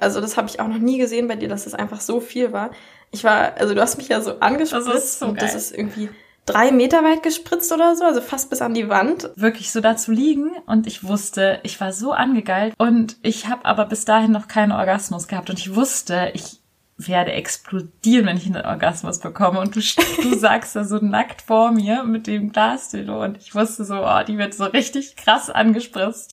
Also das habe ich auch noch nie gesehen bei dir, dass das einfach so viel war. Ich war, also du hast mich ja so angespritzt das ist so und geil. das ist irgendwie drei Meter weit gespritzt oder so, also fast bis an die Wand. Wirklich so da zu liegen und ich wusste, ich war so angegeilt und ich habe aber bis dahin noch keinen Orgasmus gehabt und ich wusste, ich werde explodieren, wenn ich einen Orgasmus bekomme. Und du, du sagst da so nackt vor mir mit dem Glasdildo und ich wusste so, oh, die wird so richtig krass angespritzt.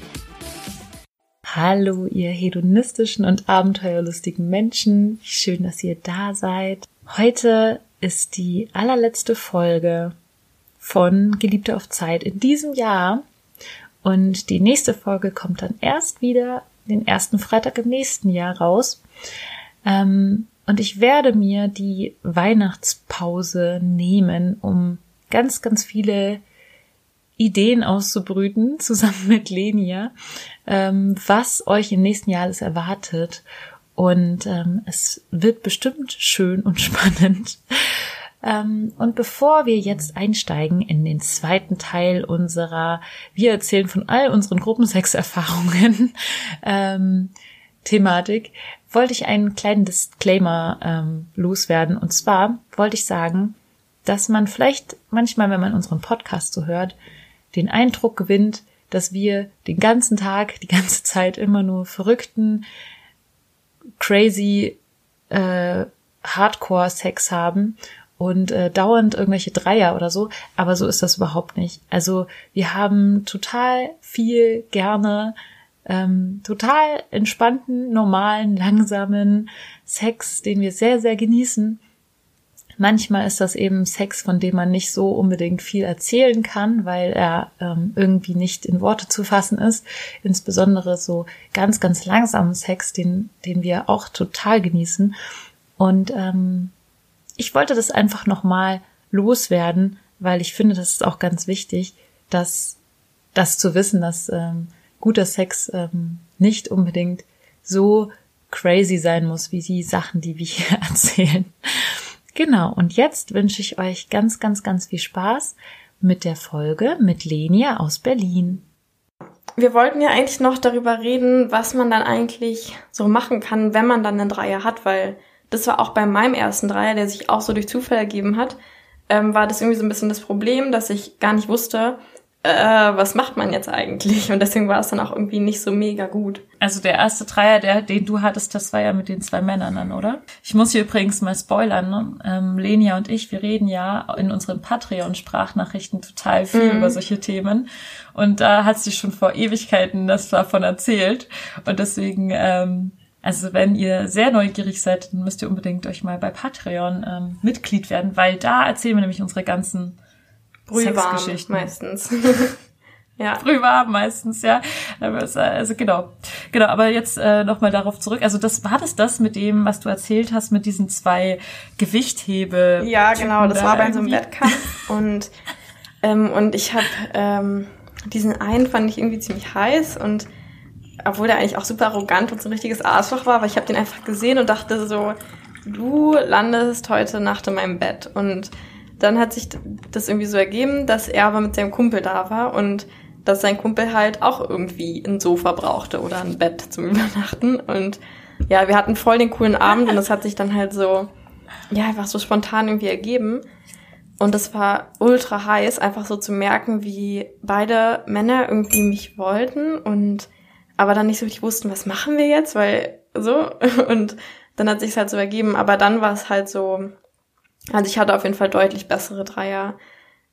Hallo, ihr hedonistischen und abenteuerlustigen Menschen. Schön, dass ihr da seid. Heute ist die allerletzte Folge von Geliebte auf Zeit in diesem Jahr. Und die nächste Folge kommt dann erst wieder den ersten Freitag im nächsten Jahr raus. Ähm, und ich werde mir die Weihnachtspause nehmen, um ganz, ganz viele Ideen auszubrüten, zusammen mit Lenia, ähm, was euch im nächsten Jahr alles erwartet. Und ähm, es wird bestimmt schön und spannend. Ähm, und bevor wir jetzt einsteigen in den zweiten Teil unserer, wir erzählen von all unseren Gruppensexerfahrungen, ähm, Thematik, wollte ich einen kleinen Disclaimer ähm, loswerden. Und zwar wollte ich sagen, dass man vielleicht manchmal, wenn man unseren Podcast so hört, den Eindruck gewinnt, dass wir den ganzen Tag, die ganze Zeit immer nur verrückten, crazy äh, Hardcore-Sex haben und äh, dauernd irgendwelche Dreier oder so, aber so ist das überhaupt nicht. Also wir haben total viel gerne ähm, total entspannten, normalen, langsamen Sex, den wir sehr, sehr genießen. Manchmal ist das eben Sex, von dem man nicht so unbedingt viel erzählen kann, weil er ähm, irgendwie nicht in Worte zu fassen ist. Insbesondere so ganz, ganz langsamen Sex, den, den wir auch total genießen. Und ähm, ich wollte das einfach nochmal loswerden, weil ich finde, das ist auch ganz wichtig, dass das zu wissen, dass ähm, guter Sex ähm, nicht unbedingt so crazy sein muss, wie die Sachen, die wir hier erzählen. Genau, und jetzt wünsche ich euch ganz, ganz, ganz viel Spaß mit der Folge mit Lenia aus Berlin. Wir wollten ja eigentlich noch darüber reden, was man dann eigentlich so machen kann, wenn man dann einen Dreier hat, weil das war auch bei meinem ersten Dreier, der sich auch so durch Zufall ergeben hat, ähm, war das irgendwie so ein bisschen das Problem, dass ich gar nicht wusste, äh, was macht man jetzt eigentlich? Und deswegen war es dann auch irgendwie nicht so mega gut. Also der erste Dreier, der, den du hattest, das war ja mit den zwei Männern dann, oder? Ich muss hier übrigens mal spoilern. Ne? Ähm, Lenia und ich, wir reden ja in unseren Patreon-Sprachnachrichten total viel Mhm. über solche Themen. Und da hat sie schon vor Ewigkeiten das davon erzählt. Und deswegen, ähm, also wenn ihr sehr neugierig seid, dann müsst ihr unbedingt euch mal bei Patreon ähm, Mitglied werden, weil da erzählen wir nämlich unsere ganzen Brühwarm Sexgeschichten. meistens. ja. Frühwarm meistens, ja. Äh, Also genau. Genau, aber jetzt äh, nochmal darauf zurück. Also das war das das mit dem, was du erzählt hast, mit diesen zwei Gewichthebe. Ja, genau, das da war bei so einem. Wettkampf und ähm, und ich habe ähm, diesen einen fand ich irgendwie ziemlich heiß und obwohl der eigentlich auch super arrogant und so ein richtiges Arschloch war, aber ich habe den einfach gesehen und dachte so, du landest heute Nacht in meinem Bett und dann hat sich das irgendwie so ergeben, dass er aber mit seinem Kumpel da war und dass sein Kumpel halt auch irgendwie ein Sofa brauchte oder ein Bett zum Übernachten und ja, wir hatten voll den coolen Abend und das hat sich dann halt so ja, einfach so spontan irgendwie ergeben. Und es war ultra heiß, einfach so zu merken, wie beide Männer irgendwie mich wollten und aber dann nicht so richtig wussten, was machen wir jetzt, weil so. Und dann hat sich halt so ergeben. Aber dann war es halt so, also ich hatte auf jeden Fall deutlich bessere Dreier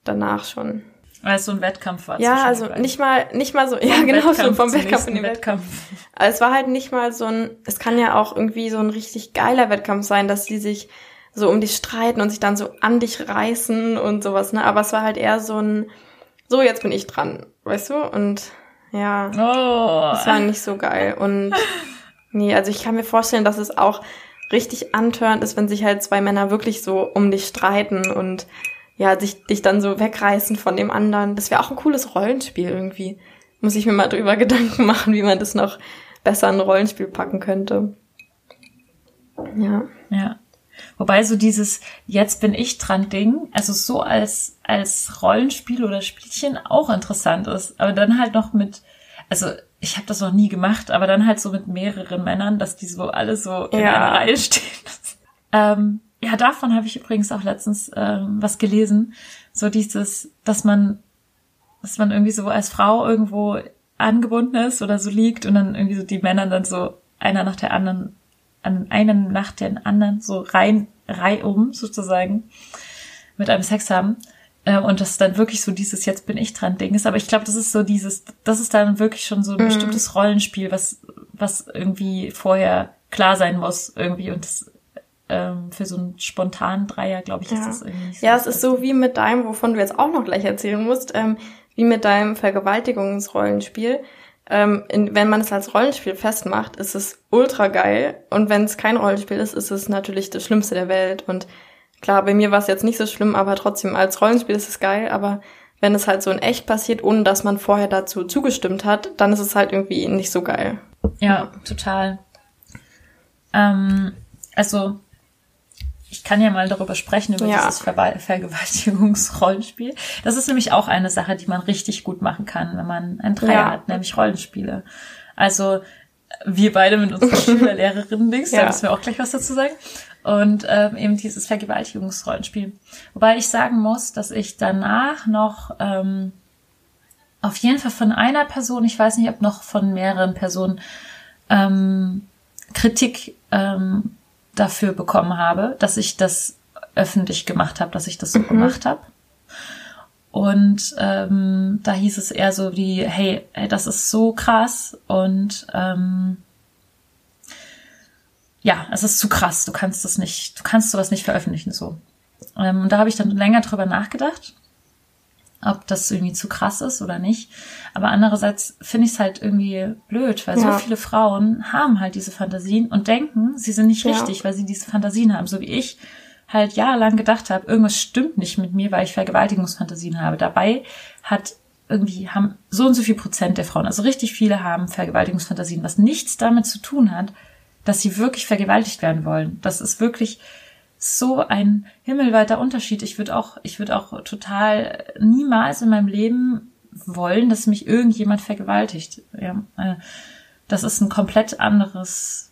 danach schon. Weil es so ein Wettkampf war. Ja, also nicht mal, nicht mal so, ja Vom genau, Wettkampf so vom Wettkampf in den Wettkampf. Also es war halt nicht mal so ein, es kann ja auch irgendwie so ein richtig geiler Wettkampf sein, dass die sich so um dich streiten und sich dann so an dich reißen und sowas, ne? Aber es war halt eher so ein, so jetzt bin ich dran, weißt du? Und ja, Oh. das war nicht so geil. Und nee, also ich kann mir vorstellen, dass es auch richtig antörend ist, wenn sich halt zwei Männer wirklich so um dich streiten und ja, sich dich dann so wegreißen von dem anderen. Das wäre auch ein cooles Rollenspiel irgendwie. Muss ich mir mal drüber Gedanken machen, wie man das noch besser in ein Rollenspiel packen könnte. Ja. Ja. Wobei so dieses Jetzt bin ich dran Ding, also so als, als Rollenspiel oder Spielchen auch interessant ist. Aber dann halt noch mit, also ich habe das noch nie gemacht, aber dann halt so mit mehreren Männern, dass die so alle so in Ja. einer Reihe stehen. ähm, ja, davon habe ich übrigens auch letztens ähm, was gelesen. So dieses, dass man, dass man irgendwie so als Frau irgendwo angebunden ist oder so liegt und dann irgendwie so die Männer dann so einer nach der anderen an einen nach den anderen so rein, reihum sozusagen mit einem Sex haben. Äh, Und das dann wirklich so dieses Jetzt bin ich dran Ding ist. Aber ich glaube, das ist so dieses, das ist dann wirklich schon so ein Mhm. bestimmtes Rollenspiel, was, was irgendwie vorher klar sein muss irgendwie. Und das ähm, für so einen spontanen Dreier, glaube ich, ist Ja. das irgendwie so. Ja, es ist so wie mit deinem, wovon du jetzt auch noch gleich erzählen musst, ähm, wie mit deinem Vergewaltigungsrollenspiel. Ähm, in, wenn man es als Rollenspiel festmacht, ist es ultra geil. Und wenn es kein Rollenspiel ist, ist es natürlich das Schlimmste der Welt. Und klar, bei mir war es jetzt nicht so schlimm, aber trotzdem als Rollenspiel ist es geil. Aber wenn es halt so in echt passiert, ohne dass man vorher dazu zugestimmt hat, dann ist es halt irgendwie nicht so geil. Ja, total. Ähm, also, ich kann ja mal darüber sprechen, über Ja. dieses Ver Vergewaltigungsrollenspiel. Das ist nämlich auch eine Sache, die man richtig gut machen kann, wenn man ein Dreier Ja. hat, nämlich Rollenspiele. Also, wir beide mit unserer Schülerlehrerin links, da Ja. müssen wir auch gleich was dazu sagen. Und ähm, eben dieses Vergewaltigungsrollenspiel. Wobei ich sagen muss, dass ich danach noch ähm, auf jeden Fall von einer Person, ich weiß nicht, ob noch von mehreren Personen, ähm, Kritik ähm, dafür bekommen habe, dass ich das öffentlich gemacht habe, dass ich das so gemacht habe. Und ähm, da hieß es eher so wie, hey, ey, das ist so krass und ähm, ja, es ist zu krass, du kannst das nicht, du kannst sowas nicht veröffentlichen so. Ähm, und da habe ich dann länger drüber nachgedacht, ob das irgendwie zu krass ist oder nicht. Aber andererseits finde ich es halt irgendwie blöd, weil Ja. so viele Frauen haben halt diese Fantasien und denken, sie sind nicht Ja. richtig, weil sie diese Fantasien haben, so wie ich halt jahrelang gedacht habe, irgendwas stimmt nicht mit mir, weil ich Vergewaltigungsfantasien habe. Dabei hat irgendwie haben so und so viel Prozent der Frauen, also richtig viele haben Vergewaltigungsfantasien, was nichts damit zu tun hat, dass sie wirklich vergewaltigt werden wollen. Das ist wirklich so ein himmelweiter Unterschied. Ich würde auch, ich würde auch total niemals in meinem Leben wollen, dass mich irgendjemand vergewaltigt. Ja, äh, das ist ein komplett anderes,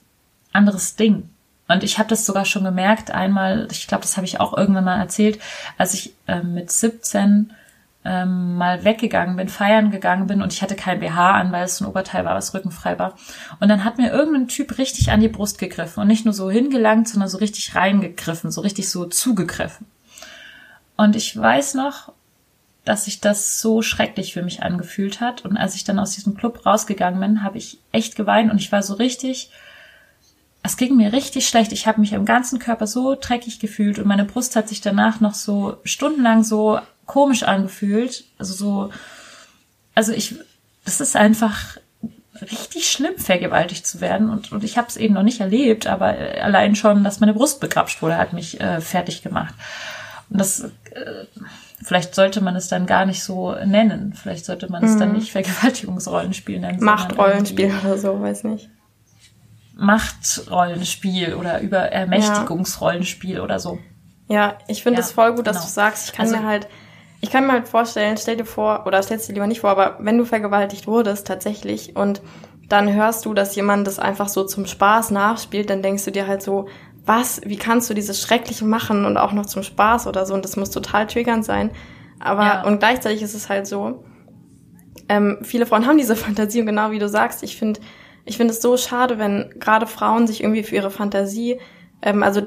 anderes Ding. Und ich habe das sogar schon gemerkt einmal, ich glaube, das habe ich auch irgendwann mal erzählt, als ich ähm, mit 17 ähm, mal weggegangen bin, feiern gegangen bin und ich hatte kein BH an, weil es ein Oberteil war, was rückenfrei war. Und dann hat mir irgendein Typ richtig an die Brust gegriffen und nicht nur so hingelangt, sondern so richtig reingegriffen, so richtig so zugegriffen. Und ich weiß noch, dass sich das so schrecklich für mich angefühlt hat. Und als ich dann aus diesem Club rausgegangen bin, habe ich echt geweint und ich war so richtig, es ging mir richtig schlecht. Ich habe mich im ganzen Körper so dreckig gefühlt und meine Brust hat sich danach noch so stundenlang so komisch angefühlt. Also so, also ich, das ist einfach richtig schlimm, vergewaltigt zu werden. Und, und ich habe es eben noch nicht erlebt, aber äh, allein schon, dass meine Brust begrapscht wurde, hat mich äh, fertig gemacht. Und das, äh, vielleicht sollte man es dann gar nicht so nennen. Vielleicht sollte man es dann nicht Vergewaltigungsrollenspiel nennen. Machtrollenspiel oder so, weiß nicht. Machtrollenspiel oder über Ermächtigungsrollenspiel oder so. Ja, ich finde Ja, es voll gut, dass genau. du sagst, ich kann Also- mir halt, ich kann mir halt vorstellen, stell dir vor, oder stellst dir lieber nicht vor, aber wenn du vergewaltigt wurdest tatsächlich und dann hörst du, dass jemand das einfach so zum Spaß nachspielt, dann denkst du dir halt so, was, wie kannst du dieses Schreckliche machen und auch noch zum Spaß oder so und das muss total triggernd sein. Aber, Ja. und gleichzeitig ist es halt so, ähm, viele Frauen haben diese Fantasie und genau wie du sagst, ich finde, ich finde es so schade, wenn gerade Frauen sich irgendwie für ihre Fantasie, ähm, also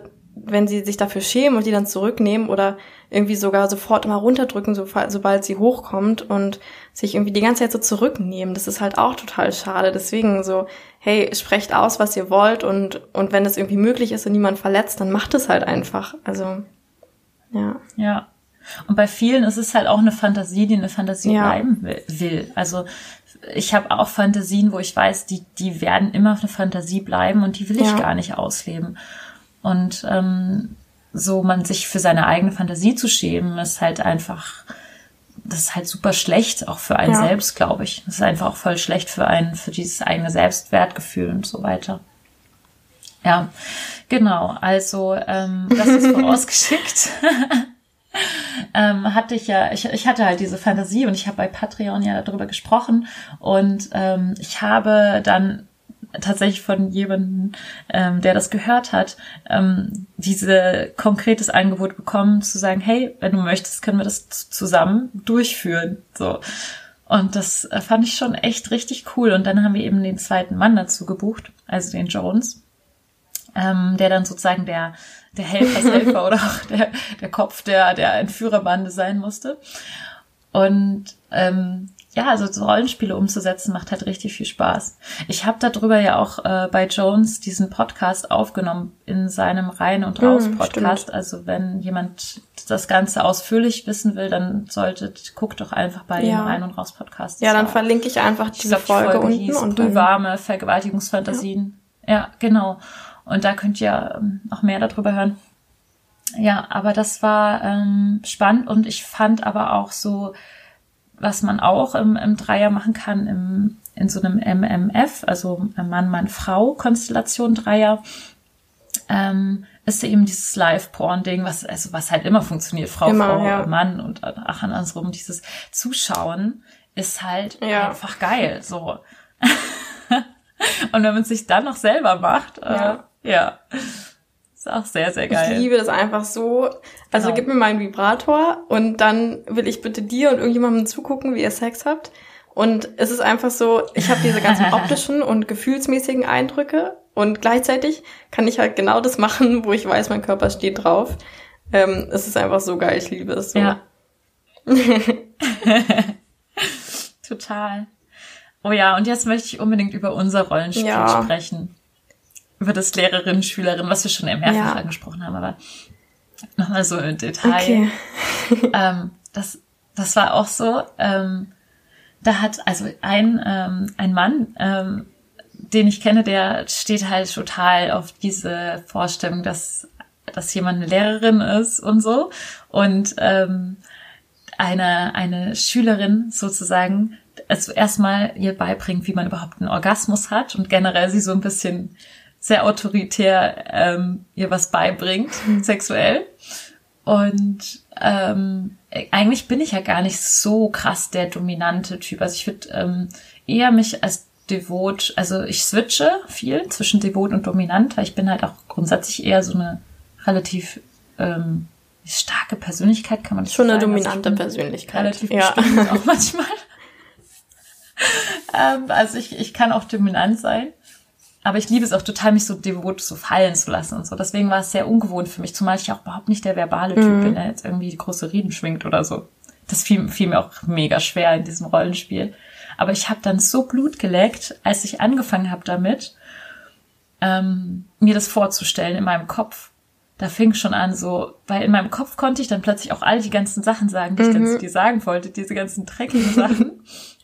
wenn sie sich dafür schämen und die dann zurücknehmen oder irgendwie sogar sofort immer runterdrücken, so, sobald sie hochkommt und sich irgendwie die ganze Zeit so zurücknehmen. Das ist halt auch total schade. Deswegen so, hey, sprecht aus, was ihr wollt und, und wenn es irgendwie möglich ist und niemand verletzt, dann macht es halt einfach. Also, ja. Ja. Und bei vielen ist es halt auch eine Fantasie, die eine Fantasie ja. bleiben will. Also ich habe auch Fantasien, wo ich weiß, die, die werden immer eine Fantasie bleiben und die will ich ja. gar nicht ausleben. Und ähm, so man sich für seine eigene Fantasie zu schämen, ist halt einfach, das ist halt super schlecht, auch für einen ja. selbst, glaube ich. Das ist einfach auch voll schlecht für einen, für dieses eigene Selbstwertgefühl und so weiter. Ja, genau. Also ähm, das ist vorausgeschickt. ähm, hatte ich ja, ich, ich hatte halt diese Fantasie und ich habe bei Patreon ja darüber gesprochen und ähm, ich habe dann tatsächlich von jemandem, ähm, der das gehört hat, ähm, diese konkretes Angebot bekommen, zu sagen, hey, wenn du möchtest, können wir das zusammen durchführen. So. Und das äh, fand ich schon echt richtig cool. Und dann haben wir eben den zweiten Mann dazu gebucht, also den Jones, ähm, der dann sozusagen der der Helfershelfer oder auch der, der Kopf der, der Entführerbande sein musste. Und ähm, ja, also so Rollenspiele umzusetzen macht halt richtig viel Spaß. Ich habe darüber ja auch äh, bei Jones diesen Podcast aufgenommen in seinem Rein und Raus hm, Podcast. Mm, also wenn jemand das Ganze ausführlich wissen will, dann solltet guckt doch einfach bei ja. dem Rein und Raus Podcast. Ja, dann war, verlinke ich einfach diese ich glaub, Folge, Folge unten hieß und warme Vergewaltigungsfantasien. Ja. ja, genau. Und da könnt ihr ähm, auch mehr darüber hören. Ja, aber das war ähm, spannend und ich fand aber auch so, was man auch im, im Dreier machen kann, im, in so einem MMF, also Mann, Mann, Frau Konstellation Dreier, ähm, ist eben dieses Live-Porn-Ding, was, also was halt immer funktioniert, Frau, immer, Frau, ja. Mann und ach andersrum, dieses Zuschauen ist halt ja. einfach geil, so. und wenn man es sich dann noch selber macht, äh, ja. ja. Ist auch sehr, sehr geil. Ich liebe das einfach so. Also genau. gib mir meinen Vibrator und dann will ich bitte dir und irgendjemandem zugucken, wie ihr Sex habt. Und es ist einfach so, ich habe diese ganzen optischen und gefühlsmäßigen Eindrücke und gleichzeitig kann ich halt genau das machen, wo ich weiß, mein Körper steht drauf. Ähm, es ist einfach so geil, ich liebe es so. Ja. Total. Oh ja, und jetzt möchte ich unbedingt über unser Rollenspiel ja. sprechen über das Lehrerin, Schülerin, was wir schon im ersten ja. angesprochen haben, aber nochmal so im Detail. Okay. ähm, das, das war auch so, ähm, da hat also ein, ähm, ein Mann, ähm, den ich kenne, der steht halt total auf diese Vorstellung, dass, dass jemand eine Lehrerin ist und so. Und ähm, eine, eine Schülerin sozusagen also erstmal ihr beibringt, wie man überhaupt einen Orgasmus hat und generell sie so ein bisschen sehr autoritär ähm, ihr was beibringt, mhm. sexuell. Und ähm, eigentlich bin ich ja gar nicht so krass der dominante Typ. Also ich würde ähm, eher mich als devot, also ich switche viel zwischen devot und dominant, weil ich bin halt auch grundsätzlich eher so eine relativ ähm, starke Persönlichkeit, kann man das Schon sagen. eine also dominante also Persönlichkeit. Relativ ja. auch manchmal. ähm, also ich, ich kann auch dominant sein. Aber ich liebe es auch total, mich so devot so fallen zu lassen und so. Deswegen war es sehr ungewohnt für mich, zumal ich auch überhaupt nicht der verbale Typ mhm. bin, der jetzt irgendwie die große Reden schwingt oder so. Das fiel, fiel mir auch mega schwer in diesem Rollenspiel. Aber ich habe dann so Blut geleckt, als ich angefangen habe damit, ähm, mir das vorzustellen in meinem Kopf. Da fing schon an so, weil in meinem Kopf konnte ich dann plötzlich auch all die ganzen Sachen sagen, die mhm. ich dann zu dir sagen wollte, diese ganzen dreckigen Sachen.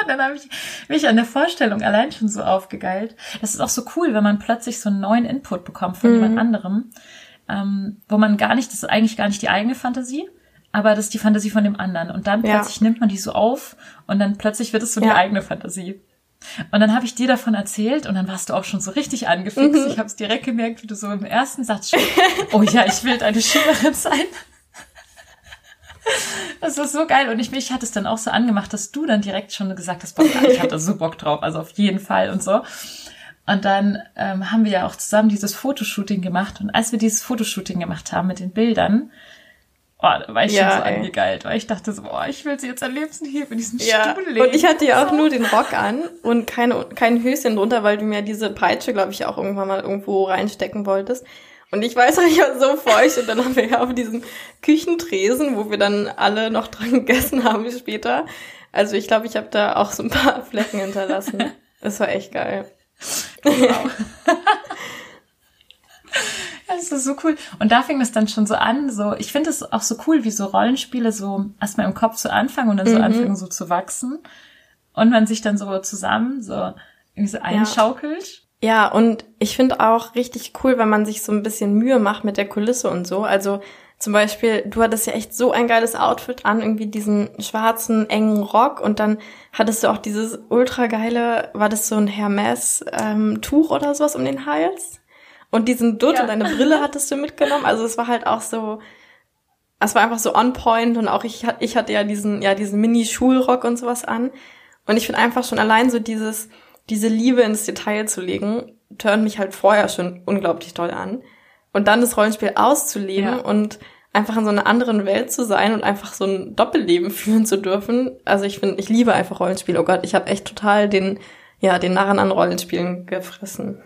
Und dann habe ich mich an der Vorstellung allein schon so aufgegeilt. Das ist auch so cool, wenn man plötzlich so einen neuen Input bekommt von mhm. jemand anderem, ähm, wo man gar nicht, das ist eigentlich gar nicht die eigene Fantasie, aber das ist die Fantasie von dem anderen. Und dann ja. plötzlich nimmt man die so auf und dann plötzlich wird es so ja. die eigene Fantasie. Und dann habe ich dir davon erzählt und dann warst du auch schon so richtig angefixt. Mhm. Ich habe es direkt gemerkt, wie du so im ersten Satz schon, oh ja, ich will deine Schülerin sein. Das ist so geil. Und ich, mich hat es dann auch so angemacht, dass du dann direkt schon gesagt hast, boah, ich hatte so Bock drauf, also auf jeden Fall und so. Und dann ähm, haben wir ja auch zusammen dieses Fotoshooting gemacht. Und als wir dieses Fotoshooting gemacht haben mit den Bildern, Oh, da war ich Ja, schon so ey. angegeilt, weil ich dachte so, oh, ich will sie jetzt am liebsten hier in diesem Ja, Stuhl legen. und ich hatte ja auch nur den Rock an und keine, kein Höschen drunter, weil du mir diese Peitsche, glaube ich, auch irgendwann mal irgendwo reinstecken wolltest. Und ich weiß ich war so feucht und dann haben wir ja auf diesem Küchentresen, wo wir dann alle noch dran gegessen haben später. Also ich glaube, ich habe da auch so ein paar Flecken hinterlassen. Das war echt geil. Das ist so cool. Und da fing es dann schon so an, so, ich finde es auch so cool, wie so Rollenspiele so erstmal im Kopf zu anfangen und dann so Mhm. anfangen so zu wachsen. Und man sich dann so zusammen so irgendwie so einschaukelt. Ja, und ich finde auch richtig cool, wenn man sich so ein bisschen Mühe macht mit der Kulisse und so. Also zum Beispiel, du hattest ja echt so ein geiles Outfit an, irgendwie diesen schwarzen, engen Rock und dann hattest du auch dieses ultra geile, war das so ein Hermes-Tuch oder sowas um den Hals? Und diesen Dutt Ja. und deine Brille hattest du mitgenommen. Also es war halt auch so, es war einfach so on point und auch ich, ich hatte ja diesen, ja, diesen Mini-Schulrock und sowas an. Und ich finde einfach schon allein so dieses, diese Liebe ins Detail zu legen, turnt mich halt vorher schon unglaublich toll an. Und dann das Rollenspiel auszuleben Ja. und einfach in so einer anderen Welt zu sein und einfach so ein Doppelleben führen zu dürfen. Also ich finde, ich liebe einfach Rollenspiel. Oh Gott, ich habe echt total den, ja, den Narren an Rollenspielen gefressen.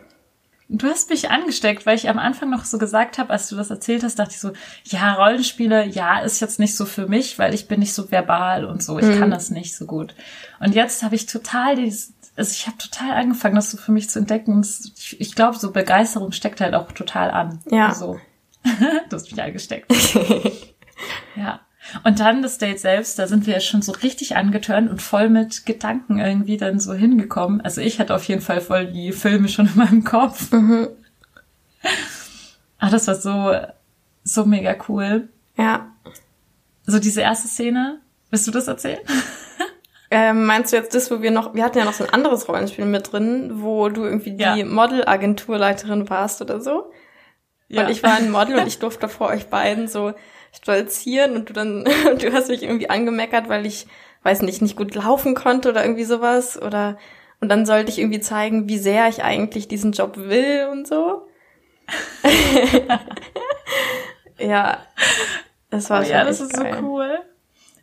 Du hast mich angesteckt, weil ich am Anfang noch so gesagt habe, als du das erzählt hast, dachte ich so, ja, Rollenspiele, ja, ist jetzt nicht so für mich, weil ich bin nicht so verbal und so, ich Mhm. kann das nicht so gut. Und jetzt habe ich total dieses, also ich habe total angefangen, das so für mich zu entdecken. Und ich, ich glaube, so Begeisterung steckt halt auch total an. Ja. So. du hast mich angesteckt. ja. Und dann das Date selbst, da sind wir ja schon so richtig angetörnt und voll mit Gedanken irgendwie dann so hingekommen. Also ich hatte auf jeden Fall voll die Filme schon in meinem Kopf. Ah, das war so, so mega cool. Ja. So diese erste Szene, willst du das erzählen? Ähm, meinst du jetzt das, wo wir noch, wir hatten ja noch so ein anderes Rollenspiel mit drin, wo du irgendwie die Ja. Modelagenturleiterin warst oder so? Ja. Und ich war ein Model und ich durfte vor euch beiden so stolzieren und du dann, du hast mich irgendwie angemeckert, weil ich, weiß nicht, nicht gut laufen konnte oder irgendwie sowas oder, und dann sollte ich irgendwie zeigen, wie sehr ich eigentlich diesen Job will und so. ja. Das war Oh schon ja, das ist geil. so cool.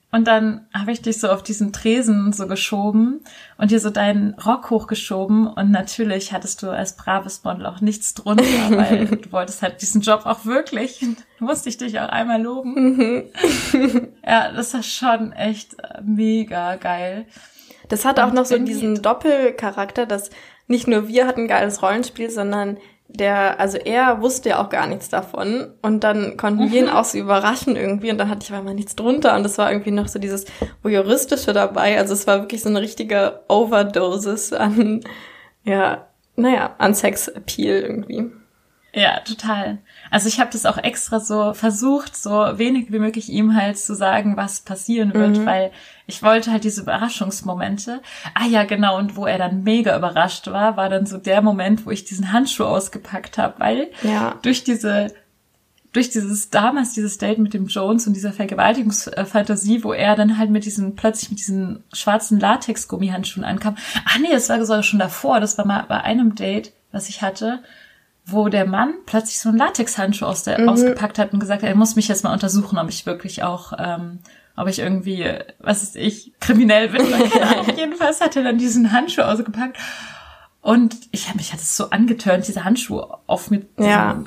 Und dann habe ich dich so auf diesen Tresen so geschoben und dir so deinen Rock hochgeschoben und natürlich hattest du als braves Model auch nichts drunter, weil du wolltest halt diesen Job auch wirklich. Musste ich dich auch einmal loben. ja, das war schon echt äh, mega geil. Das hat auch Und noch so diesen Doppelcharakter, dass nicht nur wir hatten ein geiles Rollenspiel, sondern der, also er wusste ja auch gar nichts davon und dann konnten wir ihn auch so überraschen irgendwie und dann hatte ich aber mal nichts drunter und es war irgendwie noch so dieses voyeuristische dabei, also es war wirklich so eine richtige Overdosis an, ja, naja, an Sex-Appeal irgendwie. Ja, total. Also ich habe das auch extra so versucht, so wenig wie möglich ihm halt zu sagen, was passieren wird, weil ich wollte halt diese Überraschungsmomente. Ah ja, genau. Und wo er dann mega überrascht war, war dann so der Moment, wo ich diesen Handschuh ausgepackt habe, weil Ja. durch diese durch dieses damals dieses Date mit dem Jones und dieser Vergewaltigungsfantasie, wo er dann halt mit diesen plötzlich mit diesen schwarzen Latex-Gummihandschuhen ankam. Ah nee, das war sogar schon davor. Das war mal bei einem Date, was ich hatte, wo der Mann plötzlich so einen Latexhandschuh aus der, Mhm. ausgepackt hat und gesagt hat, er muss mich jetzt mal untersuchen, ob ich wirklich auch, ähm, ob ich irgendwie, was ist ich, kriminell bin. Jedenfalls hat er dann diesen Handschuh ausgepackt und ich habe mich hat es so angetörnt, diese Handschuhe auf mit Ja.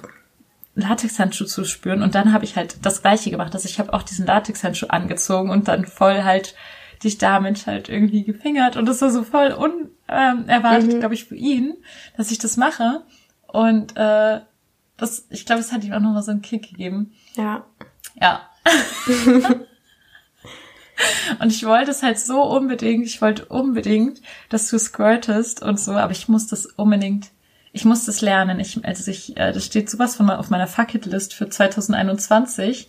Latexhandschuh zu spüren und dann habe ich halt das gleiche gemacht, dass ich habe auch diesen Latexhandschuh angezogen und dann voll halt dich damit halt irgendwie gefingert und das war so voll unerwartet, Mhm. glaube ich, für ihn, dass ich das mache und äh, das, ich glaube, es hat ihm auch noch mal so einen Kick gegeben. Ja. Ja. und ich wollte es halt so unbedingt, ich wollte unbedingt, dass du squirtest und so, aber ich muss das unbedingt, ich muss das lernen. Ich, also ich, äh, das steht sowas von mal auf meiner Fucking-List für 2021,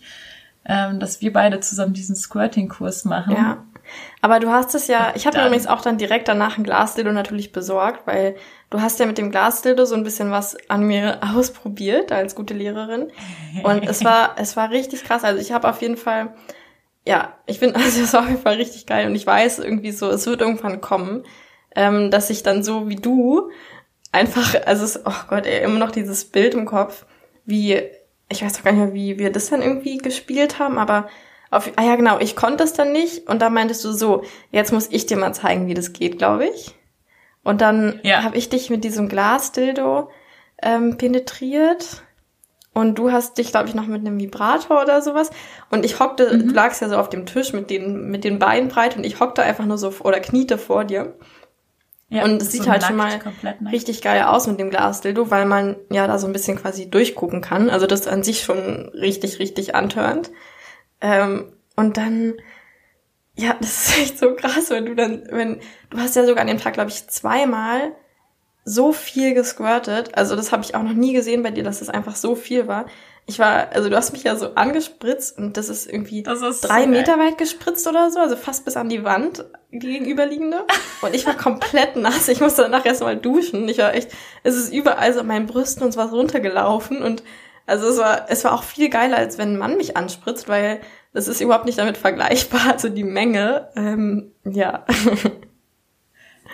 ähm, dass wir beide zusammen diesen Squirting-Kurs machen. Ja. Aber du hast es ja, ich habe mir übrigens auch dann direkt danach ein Glasdildo natürlich besorgt, weil du hast ja mit dem Glasdildo so ein bisschen was an mir ausprobiert als gute Lehrerin. Und es war, es war richtig krass. Also ich habe auf jeden Fall, ja, ich bin, also es war auf jeden Fall richtig geil und ich weiß irgendwie so, es wird irgendwann kommen, ähm, dass ich dann so wie du einfach, also es, oh Gott, ey, immer noch dieses Bild im Kopf, wie ich weiß doch gar nicht mehr, wie wir das dann irgendwie gespielt haben, aber auf, ah ja, genau, ich konnte es dann nicht und da meintest du so, jetzt muss ich dir mal zeigen, wie das geht, glaube ich. Und dann Ja. habe ich dich mit diesem Glasdildo ähm, penetriert und du hast dich, glaube ich, noch mit einem Vibrator oder sowas. Und ich hockte, Mhm. du lagst ja so auf dem Tisch mit den, mit den Beinen breit und ich hockte einfach nur so oder kniete vor dir. Ja, Und es sieht halt schon mal nackt. Richtig geil aus mit dem Glasdildo, weil man ja da so ein bisschen quasi durchgucken kann. Also das ist an sich schon richtig, richtig antörend. Ähm, und dann, ja, das ist echt so krass, wenn du dann, wenn, du hast ja sogar an dem Tag, glaube ich, zweimal so viel gesquirtet. Also das habe ich auch noch nie gesehen bei dir, dass das einfach so viel war. Ich war, also du hast mich ja so angespritzt und das ist irgendwie Das ist drei so Meter weit gespritzt oder so, also fast bis an die Wand, die gegenüberliegende. Und ich war komplett nass. Ich musste danach erstmal duschen. Ich war echt, es ist überall so an meinen Brüsten und es so runtergelaufen und also es war, es war auch viel geiler, als wenn ein Mann mich anspritzt, weil das ist überhaupt nicht damit vergleichbar. Also die Menge, ähm, ja.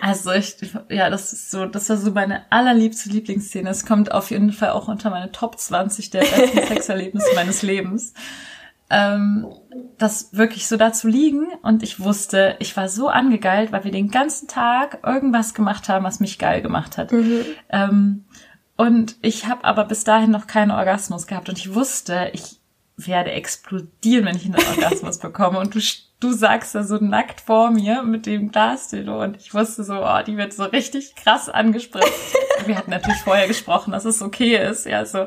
Also ich, ja, das ist so, das war so meine allerliebste Lieblingsszene. Es kommt auf jeden Fall auch unter meine Top 20 der besten Sexerlebnisse meines Lebens. Ähm, das wirklich so da zu liegen und ich wusste, ich war so angegeilt, weil wir den ganzen Tag irgendwas gemacht haben, was mich geil gemacht hat. Ähm, und ich habe aber bis dahin noch keinen Orgasmus gehabt und ich wusste, ich werde explodieren, wenn ich einen Orgasmus bekomme. Und du, du sagst da so nackt vor mir mit dem Glasdildo und ich wusste so, oh, die wird so richtig krass angespritzt. Wir hatten natürlich vorher gesprochen, dass es okay ist, ja so.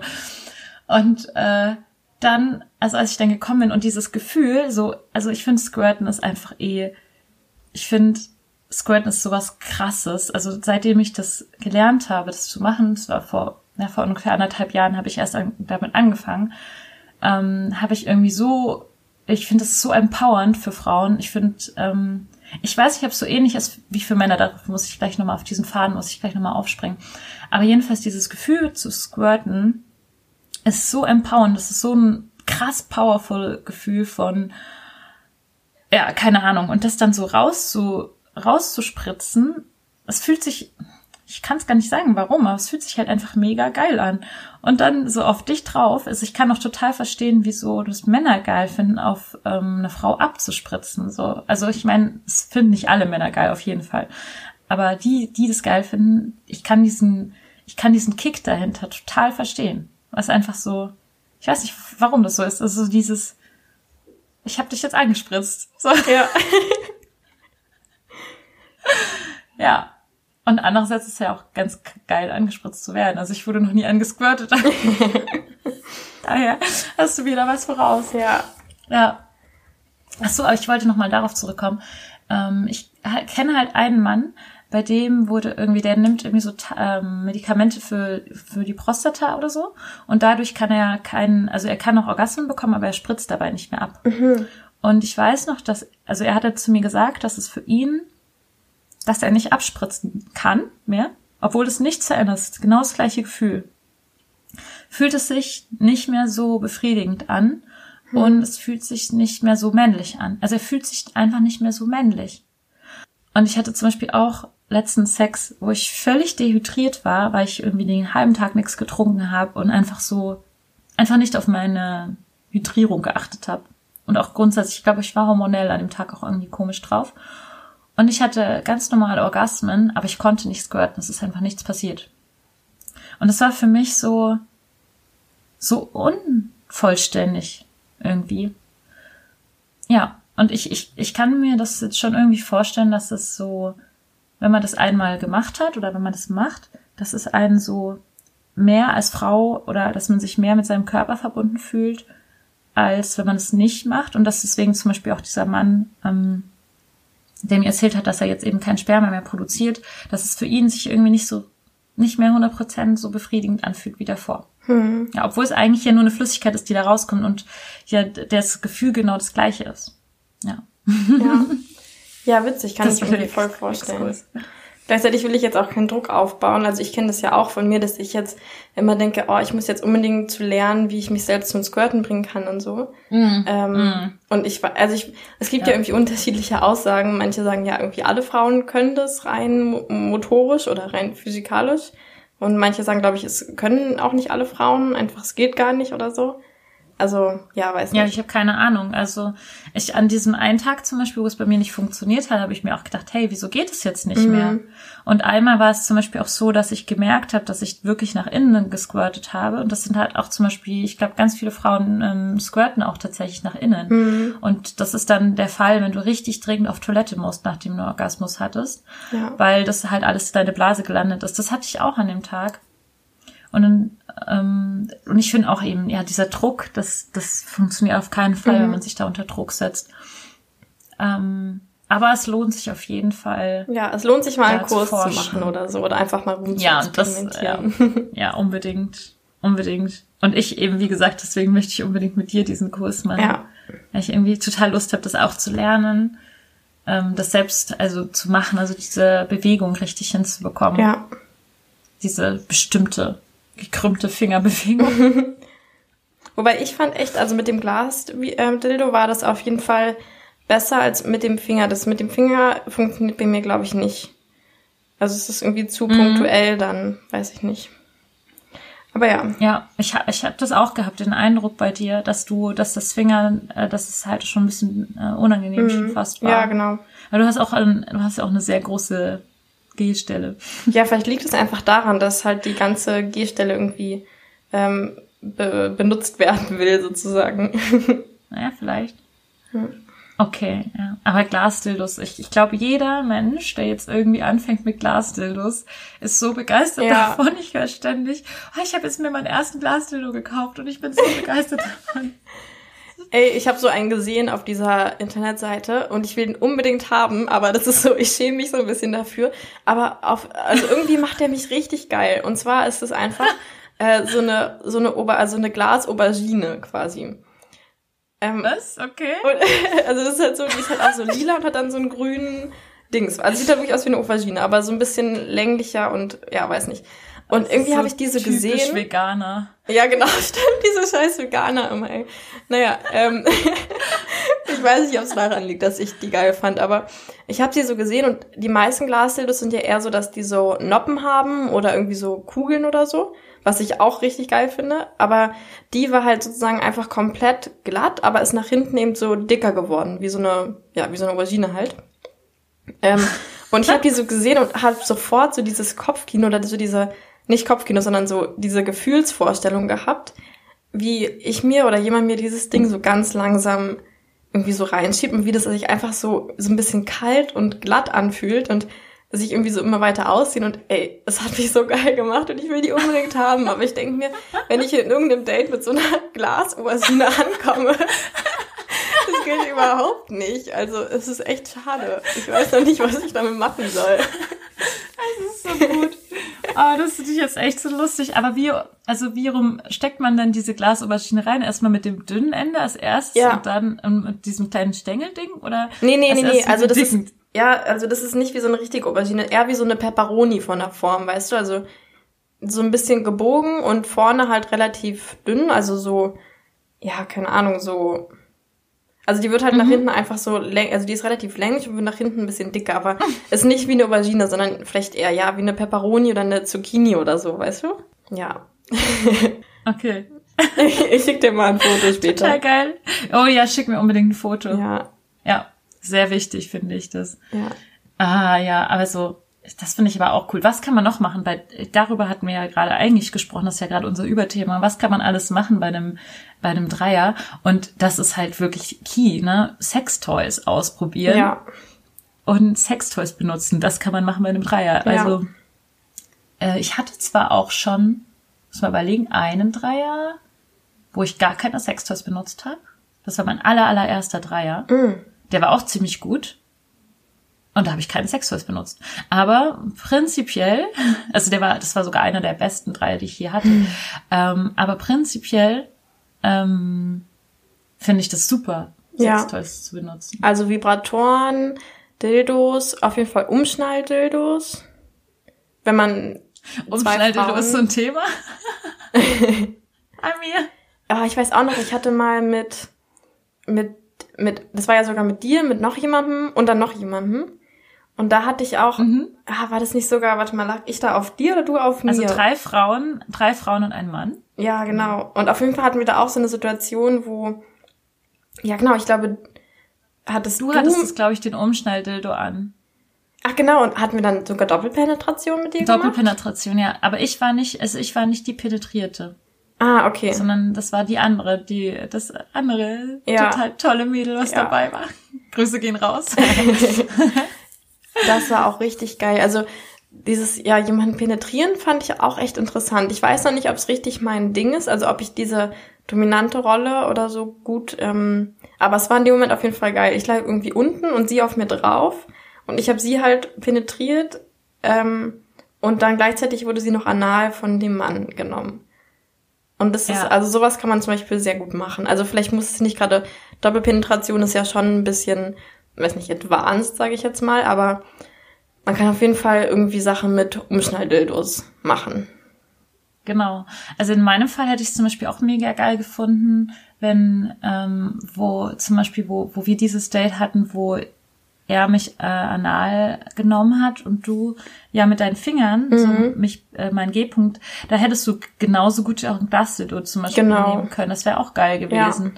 Und äh, dann, also als ich dann gekommen bin und dieses Gefühl, so, also ich finde Squirten ist einfach eh, ich finde Squirten ist sowas krasses. Also seitdem ich das gelernt habe, das zu machen, das war vor, ja, vor ungefähr anderthalb Jahren habe ich erst an, damit angefangen, ähm, habe ich irgendwie so, ich finde das so empowernd für Frauen. Ich finde, ähm, ich weiß nicht, ob es so ähnlich ist wie für Männer, da muss ich gleich nochmal auf diesen Faden, muss ich gleich nochmal aufspringen. Aber jedenfalls dieses Gefühl zu squirten ist so empowernd, das ist so ein krass powerful Gefühl von, ja, keine Ahnung, und das dann so rauszu, rauszuspritzen, es fühlt sich, ich kann es gar nicht sagen, warum, aber es fühlt sich halt einfach mega geil an. Und dann so auf dich drauf, also ich kann auch total verstehen, wieso das Männer geil finden, auf ähm, eine Frau abzuspritzen. So, also ich meine, es finden nicht alle Männer geil, auf jeden Fall. Aber die, die das geil finden, ich kann diesen, ich kann diesen Kick dahinter total verstehen. Was einfach so, ich weiß nicht, warum das so ist. Also dieses, ich habe dich jetzt angespritzt. So. Ja. Ja. Und andererseits ist es ja auch ganz geil, angespritzt zu werden. Also ich wurde noch nie angesquirtet. Daher hast du wieder was voraus. ja. Ja. Ach so, aber ich wollte noch mal darauf zurückkommen. Ähm, ich kenne halt einen Mann, bei dem wurde irgendwie, der nimmt irgendwie so ähm, Medikamente für, für die Prostata oder so. Und dadurch kann er keinen, also er kann auch Orgasmen bekommen, aber er spritzt dabei nicht mehr ab. Und ich weiß noch, dass, also er hatte zu mir gesagt, dass es für ihn, dass er nicht abspritzen kann mehr, obwohl es nichts verändert. Ist genau das gleiche Gefühl. Fühlt es sich nicht mehr so befriedigend an und es fühlt sich nicht mehr so männlich an. Also er fühlt sich einfach nicht mehr so männlich. Und ich hatte zum Beispiel auch letzten Sex, wo ich völlig dehydriert war, weil ich irgendwie den halben Tag nichts getrunken habe und einfach so, einfach nicht auf meine Hydrierung geachtet habe. Und auch grundsätzlich, ich glaube, ich war hormonell an dem Tag auch irgendwie komisch drauf. Und ich hatte ganz normale Orgasmen, aber ich konnte nicht squirten. Es ist einfach nichts passiert. Und es war für mich so, so unvollständig irgendwie. Ja, und ich, ich, ich kann mir das jetzt schon irgendwie vorstellen, dass es so, wenn man das einmal gemacht hat oder wenn man das macht, dass es einen so mehr als Frau oder dass man sich mehr mit seinem Körper verbunden fühlt, als wenn man es nicht macht. Und dass deswegen zum Beispiel auch dieser Mann, ähm, der mir erzählt hat, dass er jetzt eben kein Sperma mehr produziert, dass es für ihn sich irgendwie nicht so, nicht mehr 100% so befriedigend anfühlt wie davor. Ja, obwohl es eigentlich ja nur eine Flüssigkeit ist, die da rauskommt und ja das Gefühl genau das gleiche ist. Ja. Ja. Ja, witzig, kann ich mir voll vorstellen. Exkurs. Gleichzeitig will ich jetzt auch keinen Druck aufbauen. Also ich kenne das ja auch von mir, dass ich jetzt immer denke, oh, ich muss jetzt unbedingt zu lernen, wie ich mich selbst zum Squirten bringen kann und so. Ähm, Und ich, also ich, es gibt ja. Ja. irgendwie unterschiedliche Aussagen. Manche sagen ja irgendwie alle Frauen können das rein mo- motorisch oder rein physikalisch. Und manche sagen, glaube ich, es können auch nicht alle Frauen, einfach es geht gar nicht oder so. Also, ja, weiß nicht. Ja, ich habe keine Ahnung. Also ich an diesem einen Tag zum Beispiel, wo es bei mir nicht funktioniert hat, habe ich mir auch gedacht, hey, wieso geht es jetzt nicht Mhm. mehr? Und einmal war es zum Beispiel auch so, dass ich gemerkt habe, dass ich wirklich nach innen gesquirtet habe. Und das sind halt auch zum Beispiel, ich glaube, ganz viele Frauen ähm, squirten auch tatsächlich nach innen. Mhm. Und das ist dann der Fall, wenn du richtig dringend auf Toilette musst, nachdem du einen Orgasmus hattest. Ja. Weil das halt alles in deine Blase gelandet ist. Das hatte ich auch an dem Tag. Und dann, ähm, und ich finde auch eben, ja, dieser Druck, das, das funktioniert auf keinen Fall, Mhm. wenn man sich da unter Druck setzt. Ähm, aber es lohnt sich auf jeden Fall. Ja, es lohnt sich mal einen zu Kurs zu forschen. machen oder so. Oder einfach mal rum zu Ja, das, ja, ja, unbedingt, unbedingt. Und ich eben, wie gesagt, deswegen möchte ich unbedingt mit dir diesen Kurs machen. Ja. Weil ich irgendwie total Lust habe, das auch zu lernen, ähm, das selbst, also zu machen, also diese Bewegung richtig hinzubekommen. ja. Diese bestimmte, gekrümmte Fingerbewegung. Wobei ich fand echt, also mit dem Glas-Dildo war das auf jeden Fall besser als mit dem Finger. Das mit dem Finger funktioniert bei mir, glaube ich, nicht. Also es ist irgendwie zu punktuell, dann weiß ich nicht. Aber ja, Ja, ich, ha- ich habe das auch gehabt, den Eindruck bei dir, dass du, dass das Finger, äh, dass es halt schon ein bisschen äh, unangenehm schon fast war. Mhm. ja, genau. Weil du hast auch, ein, du hast ja auch eine sehr große G-Stelle. Ja, vielleicht liegt es einfach daran, dass halt die ganze G-Stelle irgendwie ähm, be benutzt werden will, sozusagen. Naja, vielleicht. Okay, ja. Aber Glasdildos, ich, ich glaube, jeder Mensch, der jetzt irgendwie anfängt mit Glasdildos, ist so begeistert Ja. davon. Ich höre ständig, oh, ich habe jetzt mir meinen ersten Glasdildo gekauft und ich bin so begeistert davon. Ey, ich habe so einen gesehen auf dieser Internetseite und ich will ihn unbedingt haben, aber das ist so, ich schäme mich so ein bisschen dafür. Aber auf, also irgendwie macht er mich richtig geil. Und zwar ist es einfach äh, so eine, so eine Ober, also eine Glas-Aubergine quasi. Ähm, Was? Okay. Und, also das ist halt so, die ist halt auch so lila und hat dann so einen grünen Dings. Also sieht halt wirklich aus wie eine Aubergine, aber so ein bisschen länglicher und ja, weiß nicht. Und irgendwie So habe ich diese typisch gesehen. Veganer. Ja, genau, stimmt, diese scheiß Veganer immer, ey. Naja, ähm, ich weiß nicht, ob es daran liegt, dass ich die geil fand, aber ich habe sie so gesehen und die meisten Glasdildos sind ja eher so, dass die so Noppen haben oder irgendwie so Kugeln oder so, was ich auch richtig geil finde, aber die war halt sozusagen einfach komplett glatt, aber ist nach hinten eben so dicker geworden, wie so eine, ja, wie so eine Aubergine halt. Ähm, und ich habe die so gesehen und habe sofort so dieses Kopfkino oder so diese, nicht Kopfkino, sondern so diese Gefühlsvorstellung gehabt, wie ich mir oder jemand mir dieses Ding so ganz langsam irgendwie so reinschiebt und wie das sich einfach so, so ein bisschen kalt und glatt anfühlt und sich irgendwie so immer weiter ausziehen und ey, es hat mich so geil gemacht und ich will die unbedingt haben, aber ich denke mir, wenn ich in irgendeinem Date mit so einer Glasaubergine ankomme, das geht überhaupt nicht. Also es ist echt schade. Ich weiß noch nicht, was ich damit machen soll. so gut. Oh, das finde ich jetzt echt so lustig. Aber wie, also wie rum steckt man denn diese Glasaubergine rein? Erstmal mit dem dünnen Ende als erstes Ja. und dann ähm, mit diesem kleinen Stängelding? Oder Nee, nee, nee, nee. Also das ist, ja, also das ist nicht wie so eine richtige Aubergine, eher wie so eine Pepperoni von der Form, weißt du? Also so ein bisschen gebogen und vorne halt relativ dünn, also so, ja, keine Ahnung, so. Also die wird halt nach hinten einfach so, läng also die ist relativ länglich und wird nach hinten ein bisschen dicker, aber ist nicht wie eine Aubergine, sondern vielleicht eher, ja, wie eine Pepperoni oder eine Zucchini oder so, weißt du? Ja. Okay. ich schick dir mal ein Foto später. Total geil. Oh ja, schick mir unbedingt ein Foto. Ja, Ja, sehr wichtig finde ich das. ja. Ah ja, aber so, das finde ich aber auch cool. Was kann man noch machen? Bei, darüber hatten wir ja gerade eigentlich gesprochen, das ist ja gerade unser Überthema. Was kann man alles machen bei einem, bei einem Dreier? Und das ist halt wirklich key, ne? Sextoys ausprobieren Ja, und Sextoys benutzen. Das kann man machen bei einem Dreier. Ja. Also äh, ich hatte zwar auch schon, muss man überlegen, einen Dreier, wo ich gar keine Sextoys benutzt habe. Das war mein aller, allererster Dreier. Der war auch ziemlich gut. Und da habe ich keine Sextoys benutzt. Aber prinzipiell, also der war, das war sogar einer der besten Dreier, die ich je hatte. Ähm, aber prinzipiell ähm, finde ich das super, Ja. Sextoys zu benutzen. Also Vibratoren, Dildos, auf jeden Fall Umschnalldildos. Wenn man Umschnalldildo ist so ein Thema. An mir. Ah, ich weiß auch noch, ich hatte mal mit, mit, mit, das war ja sogar mit dir, mit noch jemandem und dann noch jemandem. Und da hatte ich auch, Mhm. ah, war das nicht sogar, warte mal, lag ich da auf dir oder du auf mir? Also drei Frauen, drei Frauen und ein Mann. Ja, genau. Und auf jeden Fall hatten wir da auch so eine Situation, wo, ja genau, ich glaube, hattest Du du, hattest, glaube ich, den Umschnalldildo an. ach genau, und hatten wir dann sogar Doppelpenetration mit dir gemacht? Doppelpenetration, ja. Aber ich war nicht, also ich war nicht die Penetrierte, Ah, okay. sondern das war die andere, die, das andere Ja. total tolle Mädel, was Ja. dabei war. Grüße gehen raus. Das war auch richtig geil. Also dieses, ja, jemanden penetrieren fand ich auch echt interessant. Ich weiß noch nicht, ob es richtig mein Ding ist, also ob ich diese dominante Rolle oder so gut, ähm, aber es war in dem Moment auf jeden Fall geil. Ich lag irgendwie unten und sie auf mir drauf und ich habe sie halt penetriert ähm, und dann gleichzeitig wurde sie noch anal von dem Mann genommen. Und das ist, Ja. also sowas kann man zum Beispiel sehr gut machen. Also vielleicht muss es nicht gerade, Doppelpenetration ist ja schon ein bisschen, weiß nicht, advanced, sage ich jetzt mal, aber man kann auf jeden Fall irgendwie Sachen mit Umschnalldildos machen. Genau. Also in meinem Fall hätte ich es zum Beispiel auch mega geil gefunden, wenn, ähm, wo zum Beispiel, wo, wo wir dieses Date hatten, wo er mich äh, anal genommen hat und du ja mit deinen Fingern so mich äh, mein G-Punkt, da hättest du genauso gut auch ein Glasdildo zum Beispiel Genau. nehmen können. Das wäre auch geil gewesen.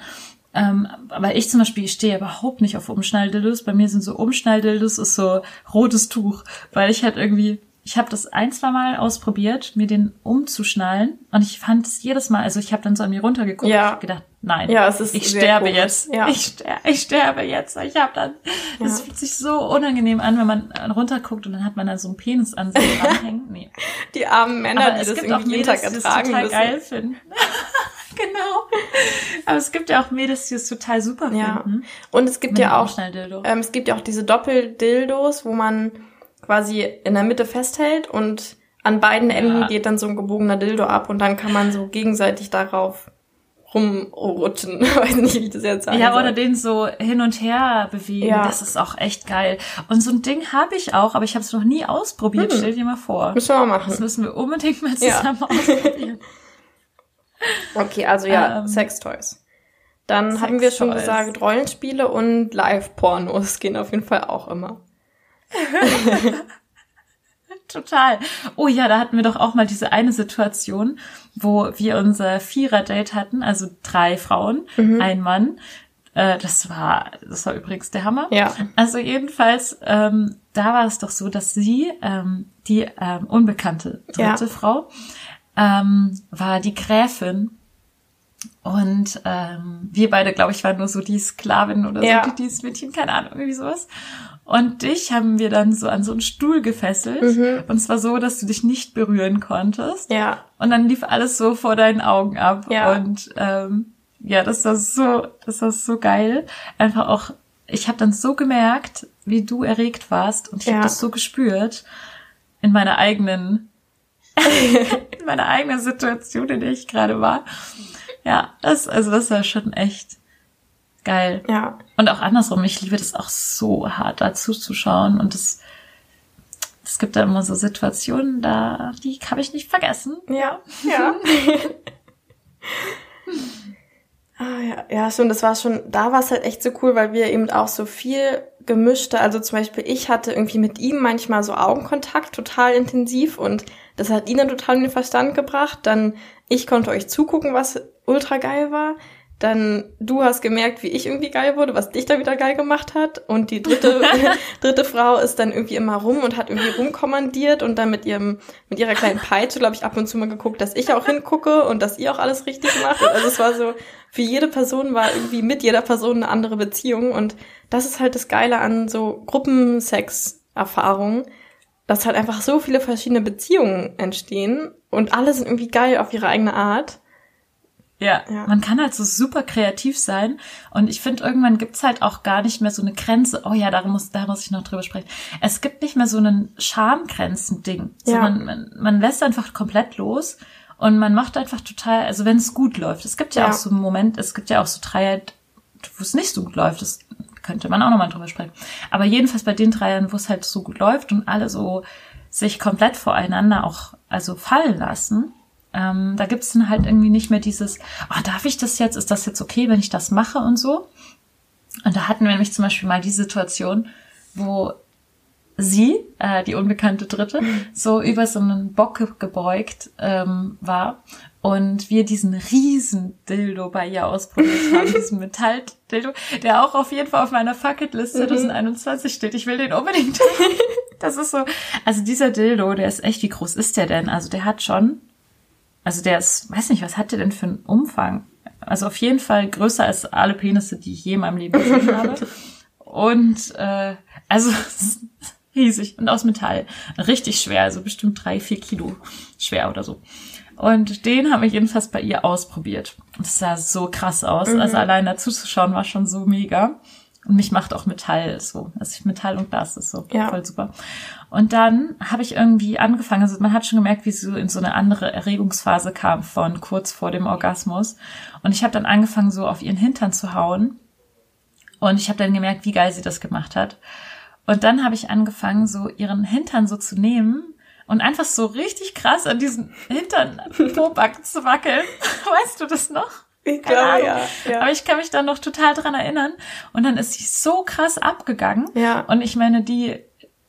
Ähm, aber ich zum Beispiel, ich stehe überhaupt nicht auf Umschnalldildos. Bei mir sind so Umschnalldildos ist so rotes Tuch, weil ich halt irgendwie, ich habe das ein, zwei Mal ausprobiert, mir den umzuschnallen und ich fand es jedes Mal, also ich habe dann so an mir runtergeguckt Ja. und hab gedacht, nein, Ja, es ist ich sterbe komisch. jetzt, Ja. ich, ster ich sterbe jetzt. Ich habe dann, das Ja. fühlt sich so unangenehm an, wenn man runterguckt und dann hat man dann so einen Penis an sich dranhängen. Nee. Die armen Männer, Aber die es das irgendwie jeden Tag die das ertragen total müssen. geil finden. genau. Aber es gibt ja auch Mädels, die es total super Ja. finden. Und es gibt Mit ja auch, ähm, es gibt ja auch diese Doppeldildos, wo man quasi in der Mitte festhält und an beiden Enden Ja. geht dann so ein gebogener Dildo ab und dann kann man so gegenseitig darauf rumrutschen. Weiß nicht, wie ich das jetzt sagen Ja, soll. oder den so hin und her bewegen. Ja. Das ist auch echt geil. Und so ein Ding habe ich auch, aber ich habe es noch nie ausprobiert. Hm. Stell dir mal vor. Müssen wir mal Das machen. müssen wir unbedingt mal Ja. zusammen ausprobieren. Okay, also ja, Ähm, Sextoys. Dann hatten wir schon Sextoys. gesagt, Rollenspiele und Live-Pornos gehen auf jeden Fall auch immer. Total. Oh ja, da hatten wir doch auch mal diese eine Situation, wo wir unser Vierer-Date hatten, also drei Frauen, Mhm. ein Mann. Äh, das war, das war übrigens der Hammer. Ja. Also jedenfalls, ähm, da war es doch so, dass sie, ähm, die ähm, unbekannte dritte Ja. Frau, ähm, war die Gräfin. Und ähm, wir beide, glaube ich, waren nur so die Sklavin oder Ja. so, die Dienstmädchen, keine Ahnung, irgendwie sowas. Und dich haben wir dann so an so einen Stuhl gefesselt. Mhm. Und zwar so, dass du dich nicht berühren konntest. Ja. Und dann lief alles so vor deinen Augen ab. Ja. Und ähm, ja, das war so, das war so geil. Einfach auch, ich habe dann so gemerkt, wie du erregt warst. Und ich Ja. habe das so gespürt in meiner eigenen, in meiner eigenen Situation, in der ich gerade war. Ja, das, also das war schon echt geil. Ja. Und auch andersrum, ich liebe das auch so hart, da zuzuschauen. Und das, es gibt da immer so Situationen, da, die habe ich nicht vergessen. Ja. Ja. ah, ja. Ja, stimmt, das war schon, da war es halt echt so cool, weil wir eben auch so viel gemischte, also zum Beispiel ich hatte irgendwie mit ihm manchmal so Augenkontakt total intensiv und das hat ihn dann total in den Verstand gebracht. Dann ich konnte euch zugucken, was ultra geil war. Dann du hast gemerkt, wie ich irgendwie geil wurde, was dich dann wieder geil gemacht hat. Und die dritte, dritte Frau ist dann irgendwie immer rum und hat irgendwie rumkommandiert und dann mit ihrem, mit ihrer kleinen Peitsche, glaube ich, ab und zu mal geguckt, dass ich auch hingucke und dass ihr auch alles richtig macht. Und also es war so, für jede Person war irgendwie mit jeder Person eine andere Beziehung. Und das ist halt das Geile an so Gruppensex-Erfahrungen, dass halt einfach so viele verschiedene Beziehungen entstehen und alle sind irgendwie geil auf ihre eigene Art. Ja, Ja. man kann halt so super kreativ sein. Und ich finde, irgendwann gibt's halt auch gar nicht mehr so eine Grenze. Oh ja, da muss, da muss ich noch drüber sprechen. Es gibt nicht mehr so einen Schamgrenzen-Ding. Ja. Sondern man, man lässt einfach komplett los und man macht einfach total, also wenn es gut läuft. Es gibt ja, Ja. auch so einen Moment, es gibt ja auch so Dreiheit, wo es nicht so gut läuft. Das könnte man auch nochmal drüber sprechen. Aber jedenfalls bei den Dreiern, wo es halt so gut läuft und alle so sich komplett voreinander auch also fallen lassen, ähm, da gibt's dann halt irgendwie nicht mehr dieses, oh, darf ich das jetzt? Ist das jetzt okay, wenn ich das mache und so? Und da hatten wir nämlich zum Beispiel mal die Situation, wo sie, äh, die unbekannte Dritte, so über so einen Bock gebeugt ähm, war und wir diesen riesen Dildo bei ihr ausprobiert haben, diesen Metalldildo, der auch auf jeden Fall auf meiner Fucketlist 2021 steht. Ich will den unbedingt. Das ist so, also dieser Dildo, der ist echt, wie groß ist der denn? Also der hat schon, also der ist, weiß nicht, was hat der denn für einen Umfang? Also auf jeden Fall größer als alle Penisse, die ich je in meinem Leben gesehen habe. Und äh, also riesig und aus Metall. Richtig schwer, also bestimmt drei, vier Kilo schwer oder so. Und den habe ich jedenfalls bei ihr ausprobiert. Es sah so krass aus. Mhm. Also allein dazu zu schauen war schon so mega. Und mich macht auch Metall so. Also Metall und Glas ist so Ja. voll super. Und dann habe ich irgendwie angefangen, also man hat schon gemerkt, wie sie so in so eine andere Erregungsphase kam von kurz vor dem Orgasmus. Und ich habe dann angefangen, so auf ihren Hintern zu hauen. Und ich habe dann gemerkt, wie geil sie das gemacht hat. Und dann habe ich angefangen, so ihren Hintern so zu nehmen und einfach so richtig krass an diesen Hintern Pobacken zu wackeln. Weißt du das noch? Ich glaube, ja. ja. Aber ich kann mich da noch total dran erinnern. Und dann ist sie so krass abgegangen. Ja. Und ich meine, die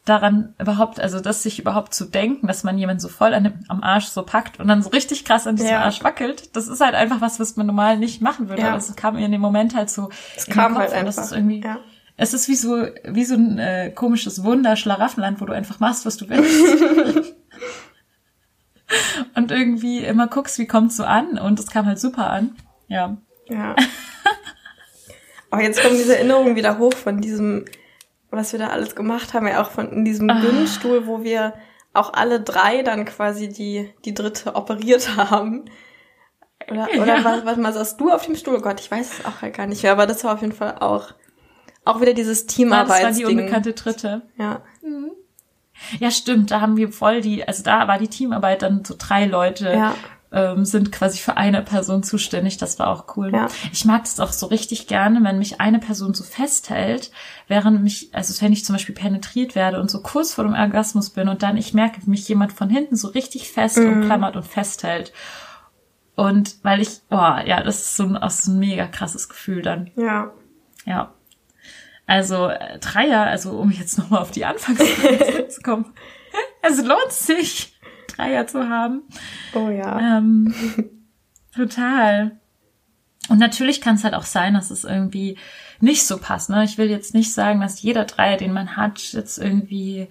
daran überhaupt, also das sich überhaupt zu denken, dass man jemanden so voll an dem, am Arsch so packt und dann so richtig krass an diesem Ja. Arsch wackelt, das ist halt einfach was, was man normal nicht machen würde. Ja. Aber es kam mir in dem Moment halt so. Es kam halt einfach. Das ist irgendwie, ja. Es ist wie so, wie so ein äh, komisches Wunder, Schlaraffenland, wo du einfach machst, was du willst. und irgendwie immer guckst, wie kommt's so an. Und es kam halt super an. Ja. Ja. Aber jetzt kommen diese Erinnerungen wieder hoch von diesem, was wir da alles gemacht haben, ja auch von in diesem Ah. Gymmstuhl, wo wir auch alle drei dann quasi die, die dritte operiert haben. Oder, oder Ja. was, was mal saß du auf dem Stuhl? Gott, ich weiß es auch halt gar nicht mehr, aber das war auf jeden Fall auch, auch wieder dieses Ja, das war die unbekannte Dritte. Ja. Ja, stimmt, da haben wir voll die, also da war die Teamarbeit dann so drei Leute Ja. ähm, sind quasi für eine Person zuständig. Das war auch cool. Ja. Ich mag das auch so richtig gerne, wenn mich eine Person so festhält, während mich, also wenn ich zum Beispiel penetriert werde und so kurz vor dem Orgasmus bin und dann ich merke, wie mich jemand von hinten so richtig fest Mhm. umklammert und festhält. Und weil ich, oh ja, das ist so ein, auch so ein mega krasses Gefühl dann. Ja. Ja. Also äh, Dreier, also um jetzt nochmal auf die Anfangszeit zurückzukommen. Es lohnt sich, Dreier zu haben. Oh ja. Ähm, total. Und natürlich kann es halt auch sein, dass es irgendwie nicht so passt. Ne? Ich will jetzt nicht sagen, dass jeder Dreier, den man hat, jetzt irgendwie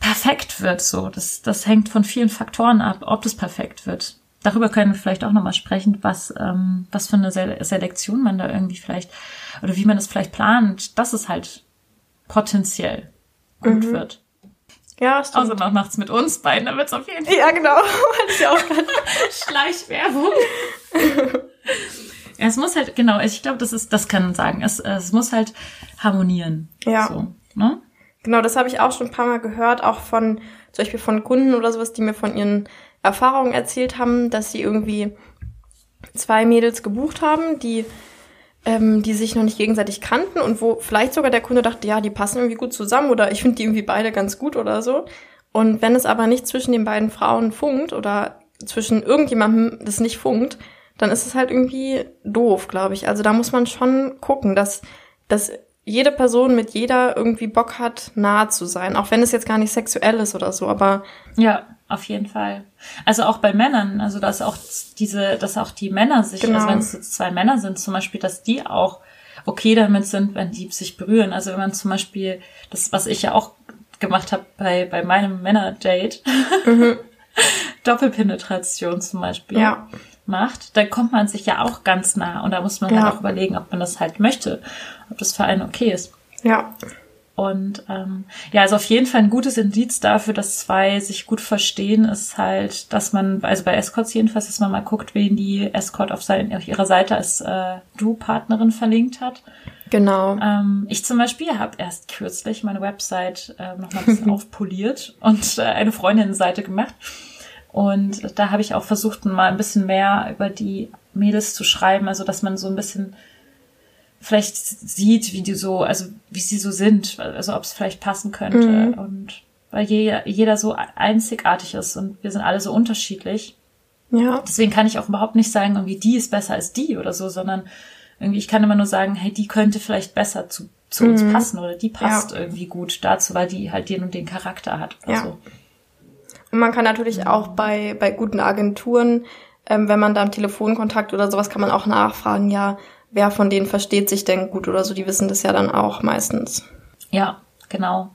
perfekt wird. So, das, das hängt von vielen Faktoren ab, ob das perfekt wird. Darüber können wir vielleicht auch nochmal sprechen, was, ähm, was für eine Se Selektion man da irgendwie vielleicht oder wie man das vielleicht plant, dass es halt potenziell gut wird. Ja, stimmt. Außer noch nachts mit uns beiden, dann wird's auf jeden Fall ja, genau. Hatte ich auch. Schleichwerbung. es muss halt, genau, ich glaube, das ist, das kann man sagen. Es, es muss halt harmonieren. Ja. So, ne? Genau, das habe ich auch schon ein paar Mal gehört, auch von zum Beispiel von Kunden oder sowas, die mir von ihren Erfahrungen erzählt haben, dass sie irgendwie zwei Mädels gebucht haben, die ähm, die sich noch nicht gegenseitig kannten und wo vielleicht sogar der Kunde dachte, ja, die passen irgendwie gut zusammen oder ich finde die irgendwie beide ganz gut oder so. Und wenn es aber nicht zwischen den beiden Frauen funkt oder zwischen irgendjemandem das nicht funkt, dann ist es halt irgendwie doof, glaube ich. Also da muss man schon gucken, dass, dass jede Person mit jeder irgendwie Bock hat, nah zu sein. Auch wenn es jetzt gar nicht sexuell ist oder so, aber Ja, auf jeden Fall. Also auch bei Männern, also dass auch diese, dass auch die Männer sich, Genau. also wenn es jetzt zwei Männer sind zum Beispiel, dass die auch okay damit sind, wenn die sich berühren. Also wenn man zum Beispiel, das, was ich ja auch gemacht habe bei, bei meinem Männer-Date, Doppelpenetration zum Beispiel Ja. macht, dann kommt man sich ja auch ganz nah und da muss man Ja. halt auch überlegen, ob man das halt möchte, ob das für einen okay ist. ja, Und ähm, ja, also auf jeden Fall ein gutes Indiz dafür, dass zwei sich gut verstehen, ist halt, dass man, also bei Escorts jedenfalls, dass man mal guckt, wen die Escort auf, sein, auf ihrer Seite als äh, Du-Partnerin verlinkt hat. genau. Ähm, ich zum Beispiel habe erst kürzlich meine Website äh, noch mal ein bisschen aufpoliert und äh, eine Freundinnenseite gemacht. Und da habe ich auch versucht, mal ein bisschen mehr über die Mädels zu schreiben, also dass man so ein bisschen vielleicht sieht, wie die so, also wie sie so sind, also ob es vielleicht passen könnte. Mhm. Und weil jeder, jeder so einzigartig ist und wir sind alle so unterschiedlich. Ja, Deswegen kann ich auch überhaupt nicht sagen, irgendwie die ist besser als die oder so, sondern irgendwie, ich kann immer nur sagen, hey, die könnte vielleicht besser zu, zu uns Mhm. passen oder die passt irgendwie gut dazu, weil die halt den und den Charakter hat oder Ja. so. Und man kann natürlich auch bei, bei guten Agenturen, ähm, wenn man da im Telefonkontakt oder sowas, kann man auch nachfragen, ja, wer von denen versteht sich denn gut oder so, die wissen das ja dann auch meistens. Ja, genau.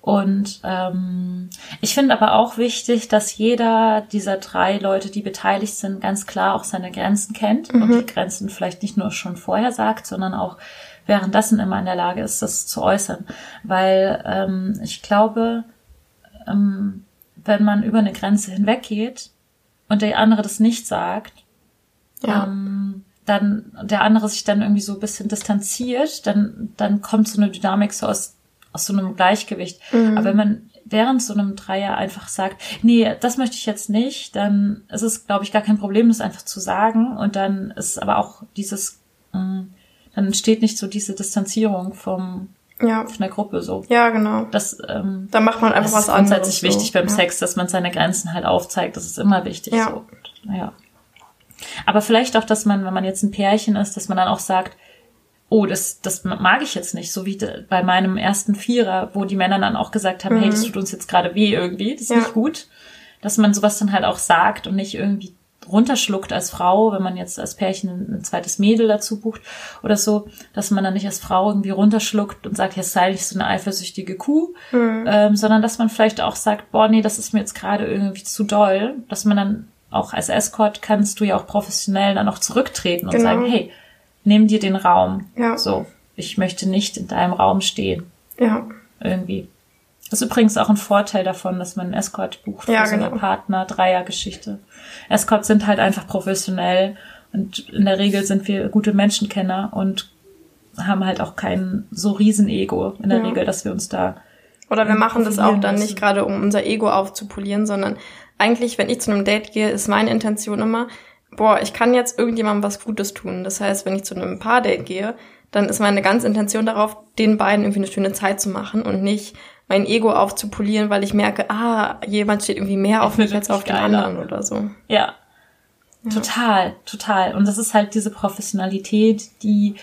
Und ähm, ich finde aber auch wichtig, dass jeder dieser drei Leute, die beteiligt sind, ganz klar auch seine Grenzen kennt und die Grenzen vielleicht nicht nur schon vorher sagt, sondern auch währenddessen immer in der Lage ist, das zu äußern. Weil ähm, ich glaube, ähm, wenn man über eine Grenze hinweggeht und der andere das nicht sagt, Ja. ähm, dann der andere sich dann irgendwie so ein bisschen distanziert, dann, dann kommt so eine Dynamik so aus, aus so einem Gleichgewicht. Aber wenn man während so einem Dreier einfach sagt, nee, das möchte ich jetzt nicht, dann ist es, glaube ich, gar kein Problem, das einfach zu sagen. Und dann ist aber auch dieses, ähm, dann entsteht nicht so diese Distanzierung vom, Ja. von der Gruppe so. Ja, genau. Das, ähm, Da macht man einfach das was ist grundsätzlich anderes. wichtig so. beim ja. Sex, dass man seine Grenzen halt aufzeigt. Das ist immer wichtig. Ja. So. Ja. Aber vielleicht auch, dass man, wenn man jetzt ein Pärchen ist, dass man dann auch sagt, oh, das, das mag ich jetzt nicht, so wie bei meinem ersten Vierer, wo die Männer dann auch gesagt haben, hey, das tut uns jetzt gerade weh irgendwie, das ist Mhm. Ja. nicht gut. Dass man sowas dann halt auch sagt und nicht irgendwie runterschluckt als Frau, wenn man jetzt als Pärchen ein, ein zweites Mädel dazu bucht oder so, dass man dann nicht als Frau irgendwie runterschluckt und sagt, jetzt sei nicht so eine eifersüchtige Kuh, Mhm. ähm, sondern dass man vielleicht auch sagt, boah, nee, das ist mir jetzt gerade irgendwie zu doll, dass man dann auch als Escort kannst du ja auch professionell dann auch zurücktreten und Genau. sagen, hey, nimm dir den Raum. Ja. So, ich möchte nicht in deinem Raum stehen. Ja. Irgendwie. Das ist übrigens auch ein Vorteil davon, dass man einen Escort bucht Ja, für so eine genau. Partner-Dreier-Geschichte. Escorts sind halt einfach professionell und in der Regel sind wir gute Menschenkenner und haben halt auch kein so riesen Ego in der Ja. Regel, dass wir uns da Oder wir machen das auch dann lassen. nicht gerade, um unser Ego aufzupolieren, sondern eigentlich, wenn ich zu einem Date gehe, ist meine Intention immer, boah, ich kann jetzt irgendjemandem was Gutes tun. Das heißt, wenn ich zu einem Paardate gehe, dann ist meine ganze Intention darauf, den beiden irgendwie eine schöne Zeit zu machen und nicht mein Ego aufzupolieren, weil ich merke, ah, jemand steht irgendwie mehr auf mich als auf den geiler. anderen oder so. Ja. Total, total. Und das ist halt diese Professionalität, die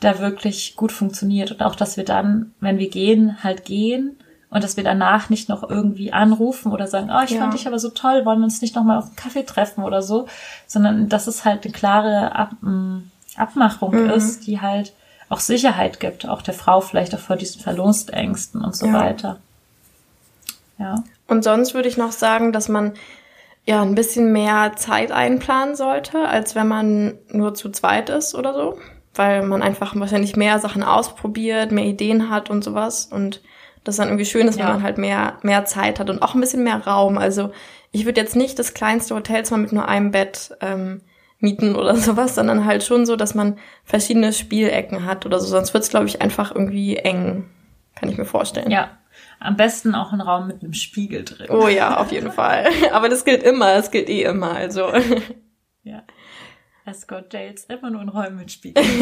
da wirklich gut funktioniert. Und auch, dass wir dann, wenn wir gehen, halt gehen und dass wir danach nicht noch irgendwie anrufen oder sagen, oh, ich Ja. fand dich aber so toll, wollen wir uns nicht noch mal auf einen Kaffee treffen oder so, sondern dass es halt eine klare Ab m, Abmachung Mhm. ist, die halt auch Sicherheit gibt, auch der Frau vielleicht auch vor diesen Verlustängsten und so Ja. weiter. Ja. Und sonst würde ich noch sagen, dass man ja ein bisschen mehr Zeit einplanen sollte, als wenn man nur zu zweit ist oder so. Weil man einfach wahrscheinlich mehr Sachen ausprobiert, mehr Ideen hat und sowas. Und das dann irgendwie schön ist, wenn Ja. man halt mehr, mehr Zeit hat und auch ein bisschen mehr Raum. Also ich würde jetzt nicht das kleinste Hotelzimmer mit nur einem Bett ähm, mieten oder sowas, sondern halt schon so, dass man verschiedene Spielecken hat oder so. Sonst wird's, glaube ich, einfach irgendwie eng. Kann ich mir vorstellen. Ja. Am besten auch ein Raum mit einem Spiegel drin. Oh ja, auf jeden Fall. Aber das gilt immer, das gilt eh immer. Also Ja. Escort Dates immer nur in Räumen mit Spiegel.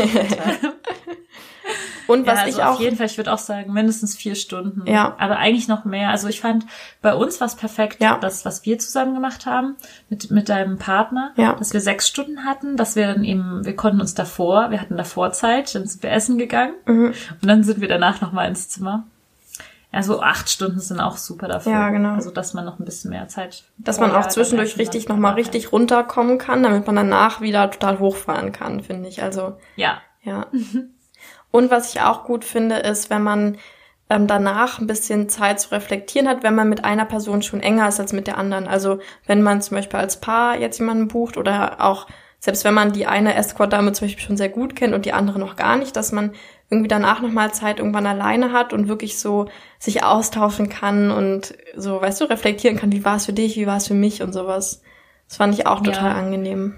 und ja, was also ich auf auch jeden Fall, ich würde auch sagen, mindestens vier Stunden. Ja. Aber eigentlich noch mehr. Also ich fand, bei uns war es perfekt, Ja. das, was wir zusammen gemacht haben mit, mit deinem Partner, Ja. dass wir sechs Stunden hatten, dass wir dann eben, wir konnten uns davor, wir hatten davor Zeit, dann sind wir essen gegangen Mhm. und dann sind wir danach nochmal ins Zimmer. Also acht Stunden sind auch super dafür. Ja, genau. Also dass man noch ein bisschen mehr Zeit. dass man auch zwischendurch richtig nochmal richtig runterkommen kann, damit man danach wieder total hochfahren kann, finde ich. Also Ja, ja. Und was ich auch gut finde, ist, wenn man ähm, danach ein bisschen Zeit zu reflektieren hat, wenn man mit einer Person schon enger ist als mit der anderen. Also wenn man zum Beispiel als Paar jetzt jemanden bucht oder auch selbst wenn man die eine Escort-Dame zum Beispiel schon sehr gut kennt und die andere noch gar nicht, dass man irgendwie danach nochmal Zeit irgendwann alleine hat und wirklich so sich austauschen kann und so, weißt du, reflektieren kann, wie war es für dich, wie war es für mich und sowas. Das fand ich auch Ja. total angenehm.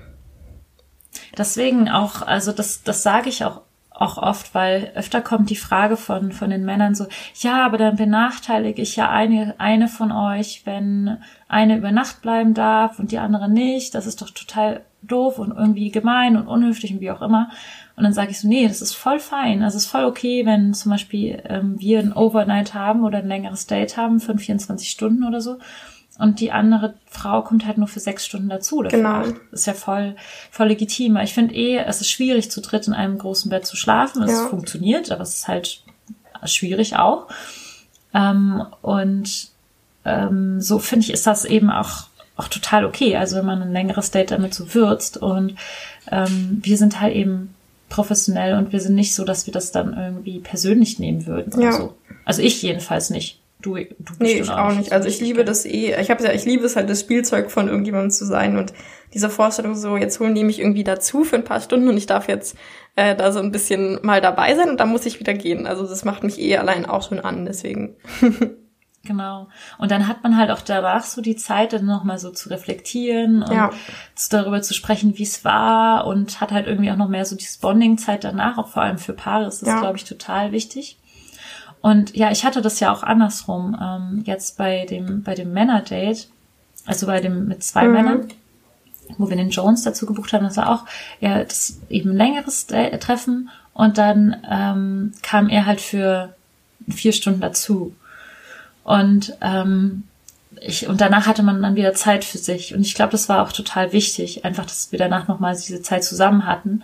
Deswegen auch, also das, das sage ich auch, auch oft, weil öfter kommt die Frage von, von den Männern so, ja, aber dann benachteilige ich ja eine, eine von euch, wenn eine über Nacht bleiben darf und die andere nicht. Das ist doch total doof und irgendwie gemein und unhöflich und wie auch immer. Und dann sage ich so, nee, das ist voll fein. Also es ist voll okay, wenn zum Beispiel ähm, wir ein Overnight haben oder ein längeres Date haben von 24 Stunden oder so. Und die andere Frau kommt halt nur für sechs Stunden dazu. Oder Genau. Ist ja voll, voll legitim. Ich finde eh, es ist schwierig, zu dritt in einem großen Bett zu schlafen. Es Ja. funktioniert, aber es ist halt schwierig auch. Ähm, und ähm, so finde ich, ist das eben auch, auch total okay. Also wenn man ein längeres Date damit so würzt und ähm, wir sind halt eben professionell und wir sind nicht so, dass wir das dann irgendwie persönlich nehmen würden oder Ja. so. Also ich jedenfalls nicht. Du, du bist Nee, ich auch nicht. Also ich liebe das eh. Ich habe ja, ich liebe es halt, das Spielzeug von irgendjemandem zu sein und diese Vorstellung so, jetzt holen die mich irgendwie dazu für ein paar Stunden und ich darf jetzt äh, da so ein bisschen mal dabei sein und dann muss ich wieder gehen. Also das macht mich eh allein auch schon an, deswegen. Genau. Und dann hat man halt auch danach so die Zeit, dann nochmal so zu reflektieren und Ja. darüber zu sprechen, wie es war und hat halt irgendwie auch noch mehr so diese Bonding-Zeit danach, auch vor allem für Paare ist das, Ja. glaube ich, total wichtig. Und ja, ich hatte das ja auch andersrum, ähm, jetzt bei dem, bei dem Männer-Date, also bei dem mit zwei Mhm. Männern, wo wir den Jones dazu gebucht haben, das war auch ja das eben längeres Treffen und dann ähm, kam er halt für vier Stunden dazu. Und ähm, ich, und danach hatte man dann wieder Zeit für sich. Und ich glaube, das war auch total wichtig, einfach, dass wir danach nochmal diese Zeit zusammen hatten,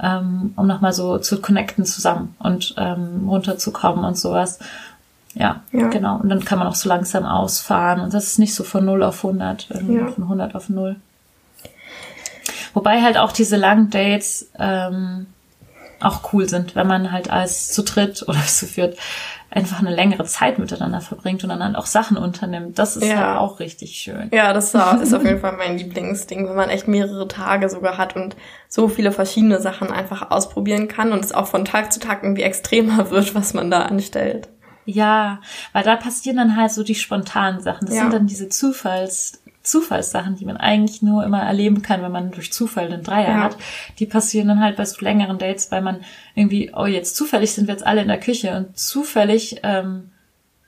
ähm, um nochmal so zu connecten zusammen und ähm, runterzukommen und sowas. Ja, Ja. genau. Und dann kann man auch so langsam ausfahren. Und das ist nicht so von 0 auf 100, irgendwie Ja. von 100 auf 0. Wobei halt auch diese langen Dates ähm, auch cool sind, wenn man halt als zu dritt oder zu viert einfach eine längere Zeit miteinander verbringt und dann halt auch Sachen unternimmt. Das ist Ja. halt auch richtig schön. Ja, das ist auf jeden Fall mein Lieblingsding, wenn man echt mehrere Tage sogar hat und so viele verschiedene Sachen einfach ausprobieren kann und es auch von Tag zu Tag irgendwie extremer wird, was man da anstellt. Ja, weil da passieren dann halt so die spontanen Sachen. Das Ja. sind dann diese Zufalls, Zufallssachen, die man eigentlich nur immer erleben kann, wenn man durch Zufall einen Dreier Ja. hat. Die passieren dann halt bei so längeren Dates, weil man irgendwie, oh jetzt zufällig sind wir jetzt alle in der Küche und zufällig ähm,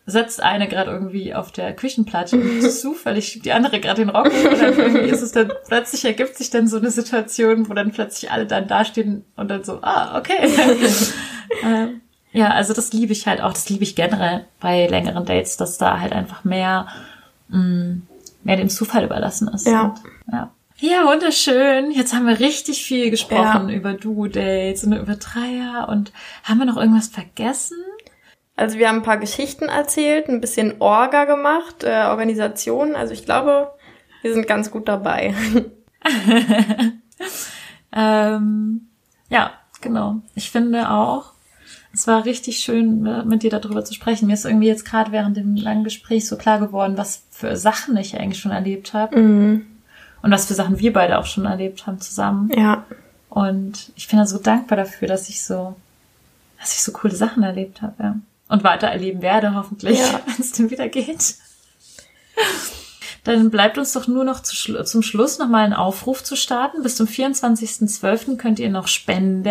setzt eine gerade irgendwie auf der Küchenplatte und zufällig schiebt die andere gerade den Rock und dann irgendwie ist es dann, plötzlich ergibt sich dann so eine Situation, wo dann plötzlich alle dann dastehen und dann so, ah, okay. ähm, ja, also das liebe ich halt auch, das liebe ich generell bei längeren Dates, dass da halt einfach mehr, mh, mehr dem Zufall überlassen ist. Ja. Und, ja. Ja, wunderschön. Jetzt haben wir richtig viel gesprochen Ja. über Duo-Dates und über Dreier und haben wir noch irgendwas vergessen? Also wir haben ein paar Geschichten erzählt, ein bisschen Orga gemacht, äh, Organisation. Also ich glaube, wir sind ganz gut dabei. Ähm, ja, genau. Ich finde auch, es war richtig schön, äh, mit dir darüber zu sprechen. Mir ist irgendwie jetzt gerade während dem langen Gespräch so klar geworden, was für Sachen ich eigentlich schon erlebt habe Mhm. und was für Sachen wir beide auch schon erlebt haben zusammen. Ja, Und ich bin da so dankbar dafür, dass ich so, dass ich so coole Sachen erlebt habe, ja. Und weiter erleben werde, hoffentlich, Ja. wenn es dann wieder geht. Dann bleibt uns doch nur noch zu zum Schluss nochmal einen Aufruf zu starten. Bis zum 24.12. könnt ihr noch spenden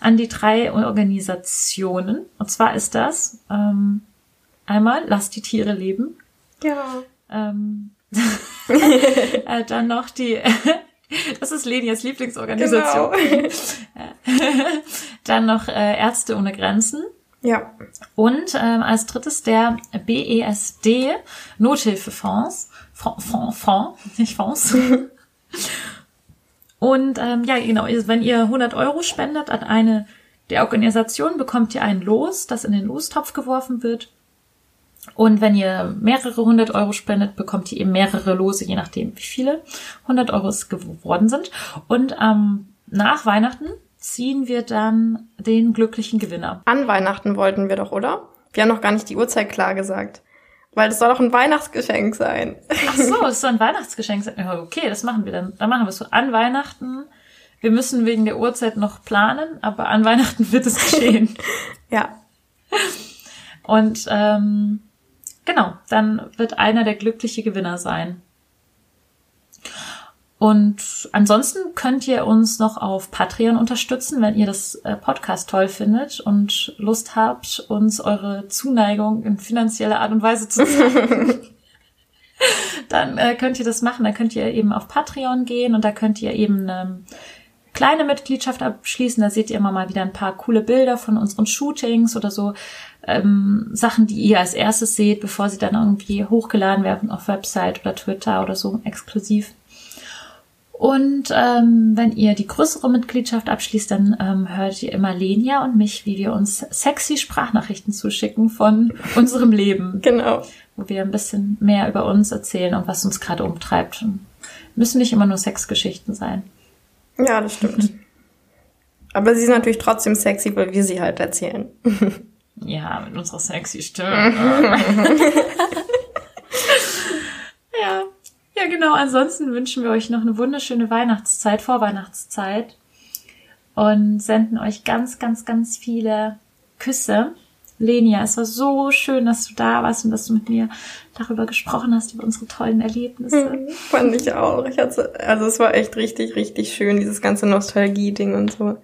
an die drei Organisationen. Und zwar ist das ähm, einmal Lasst die Tiere leben. ja. Ähm, äh, dann noch die, das ist Lenias Lieblingsorganisation. Genau. Dann noch äh, Ärzte ohne Grenzen. Ja, Und ähm, als drittes der BESD Nothilfefonds. Fonds, Fonds, Fonds nicht Fonds. Und ähm, ja, genau, wenn ihr 100 Euro spendet an eine der Organisationen, bekommt ihr ein Los, das in den Lostopf geworfen wird. Und wenn ihr mehrere hundert Euro spendet, bekommt ihr eben mehrere Lose, je nachdem, wie viele 100 Euro es geworden sind. Und ähm, nach Weihnachten ziehen wir dann den glücklichen Gewinner. an Weihnachten wollten wir doch, oder? Wir haben noch gar nicht die Uhrzeit klar gesagt. Weil das soll doch ein Weihnachtsgeschenk sein. Ach so, das soll ein Weihnachtsgeschenk sein. Okay, das machen wir dann. Dann machen wir es so an Weihnachten. Wir müssen wegen der Uhrzeit noch planen, aber an Weihnachten wird es geschehen. Ja, Und ähm, genau, dann wird einer der glückliche Gewinner sein. Und ansonsten könnt ihr uns noch auf Patreon unterstützen, wenn ihr das äh, Podcast toll findet und Lust habt, uns eure Zuneigung in finanzieller Art und Weise zu zeigen. dann äh, könnt ihr das machen. Da könnt ihr eben auf Patreon gehen und da könnt ihr eben eine kleine Mitgliedschaft abschließen. Da seht ihr immer mal wieder ein paar coole Bilder von unseren Shootings oder so ähm, Sachen, die ihr als erstes seht, bevor sie dann irgendwie hochgeladen werden auf Website oder Twitter oder so exklusiv. Und ähm, wenn ihr die größere Mitgliedschaft abschließt, dann ähm, hört ihr immer Lenia und mich, wie wir uns sexy Sprachnachrichten zuschicken von unserem Leben. Genau. Wo wir ein bisschen mehr über uns erzählen und was uns gerade umtreibt. Müssen nicht immer nur Sexgeschichten sein. Ja, das stimmt. Aber sie ist natürlich trotzdem sexy, weil wir sie halt erzählen. Ja, mit unserer sexy Stimme. ja. Ja, genau. Ansonsten wünschen wir euch noch eine wunderschöne Weihnachtszeit, Vorweihnachtszeit. Und senden euch ganz, ganz, ganz viele Küsse. Lenia, es war so schön, dass du da warst und dass du mit mir darüber gesprochen hast, über unsere tollen Erlebnisse. Mhm, fand ich auch. Ich hatte, also es war echt richtig, richtig schön, dieses ganze Nostalgie-Ding und so.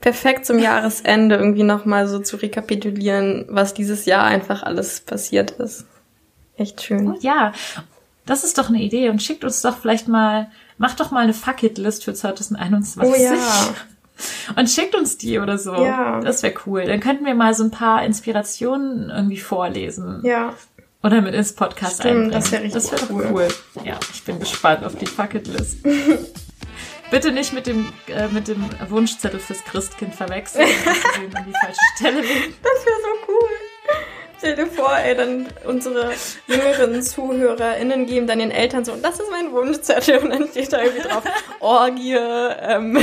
Perfekt zum Jahresende irgendwie nochmal so zu rekapitulieren, was dieses Jahr einfach alles passiert ist. Echt schön. Oh, ja, das ist doch eine Idee und schickt uns doch vielleicht mal, macht doch mal eine Fuck-It-List für 2021. Oh ja. Und schickt uns die oder so. Ja. Das wäre cool. Dann könnten wir mal so ein paar Inspirationen irgendwie vorlesen. Ja. Oder mit ins Podcast Stimmt, einbringen. das wäre richtig Das doch cool. cool. Ja, ich bin gespannt auf die Fuck-It-List. Bitte nicht mit dem, äh, mit dem Wunschzettel fürs Christkind verwechseln. Das wäre so cool. Stell dir vor, ey, dann unsere jüngeren ZuhörerInnen geben dann den Eltern so, das ist mein Wunschzettel und dann steht da irgendwie drauf, Orgie, ähm,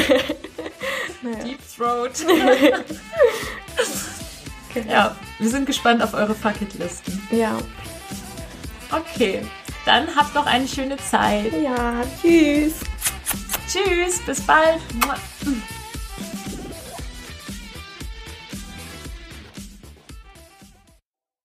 Deep Throat. ja, wir sind gespannt auf eure Fuck-It-Listen. ja. Okay, dann habt noch eine schöne Zeit. Ja, tschüss. Tschüss, bis bald.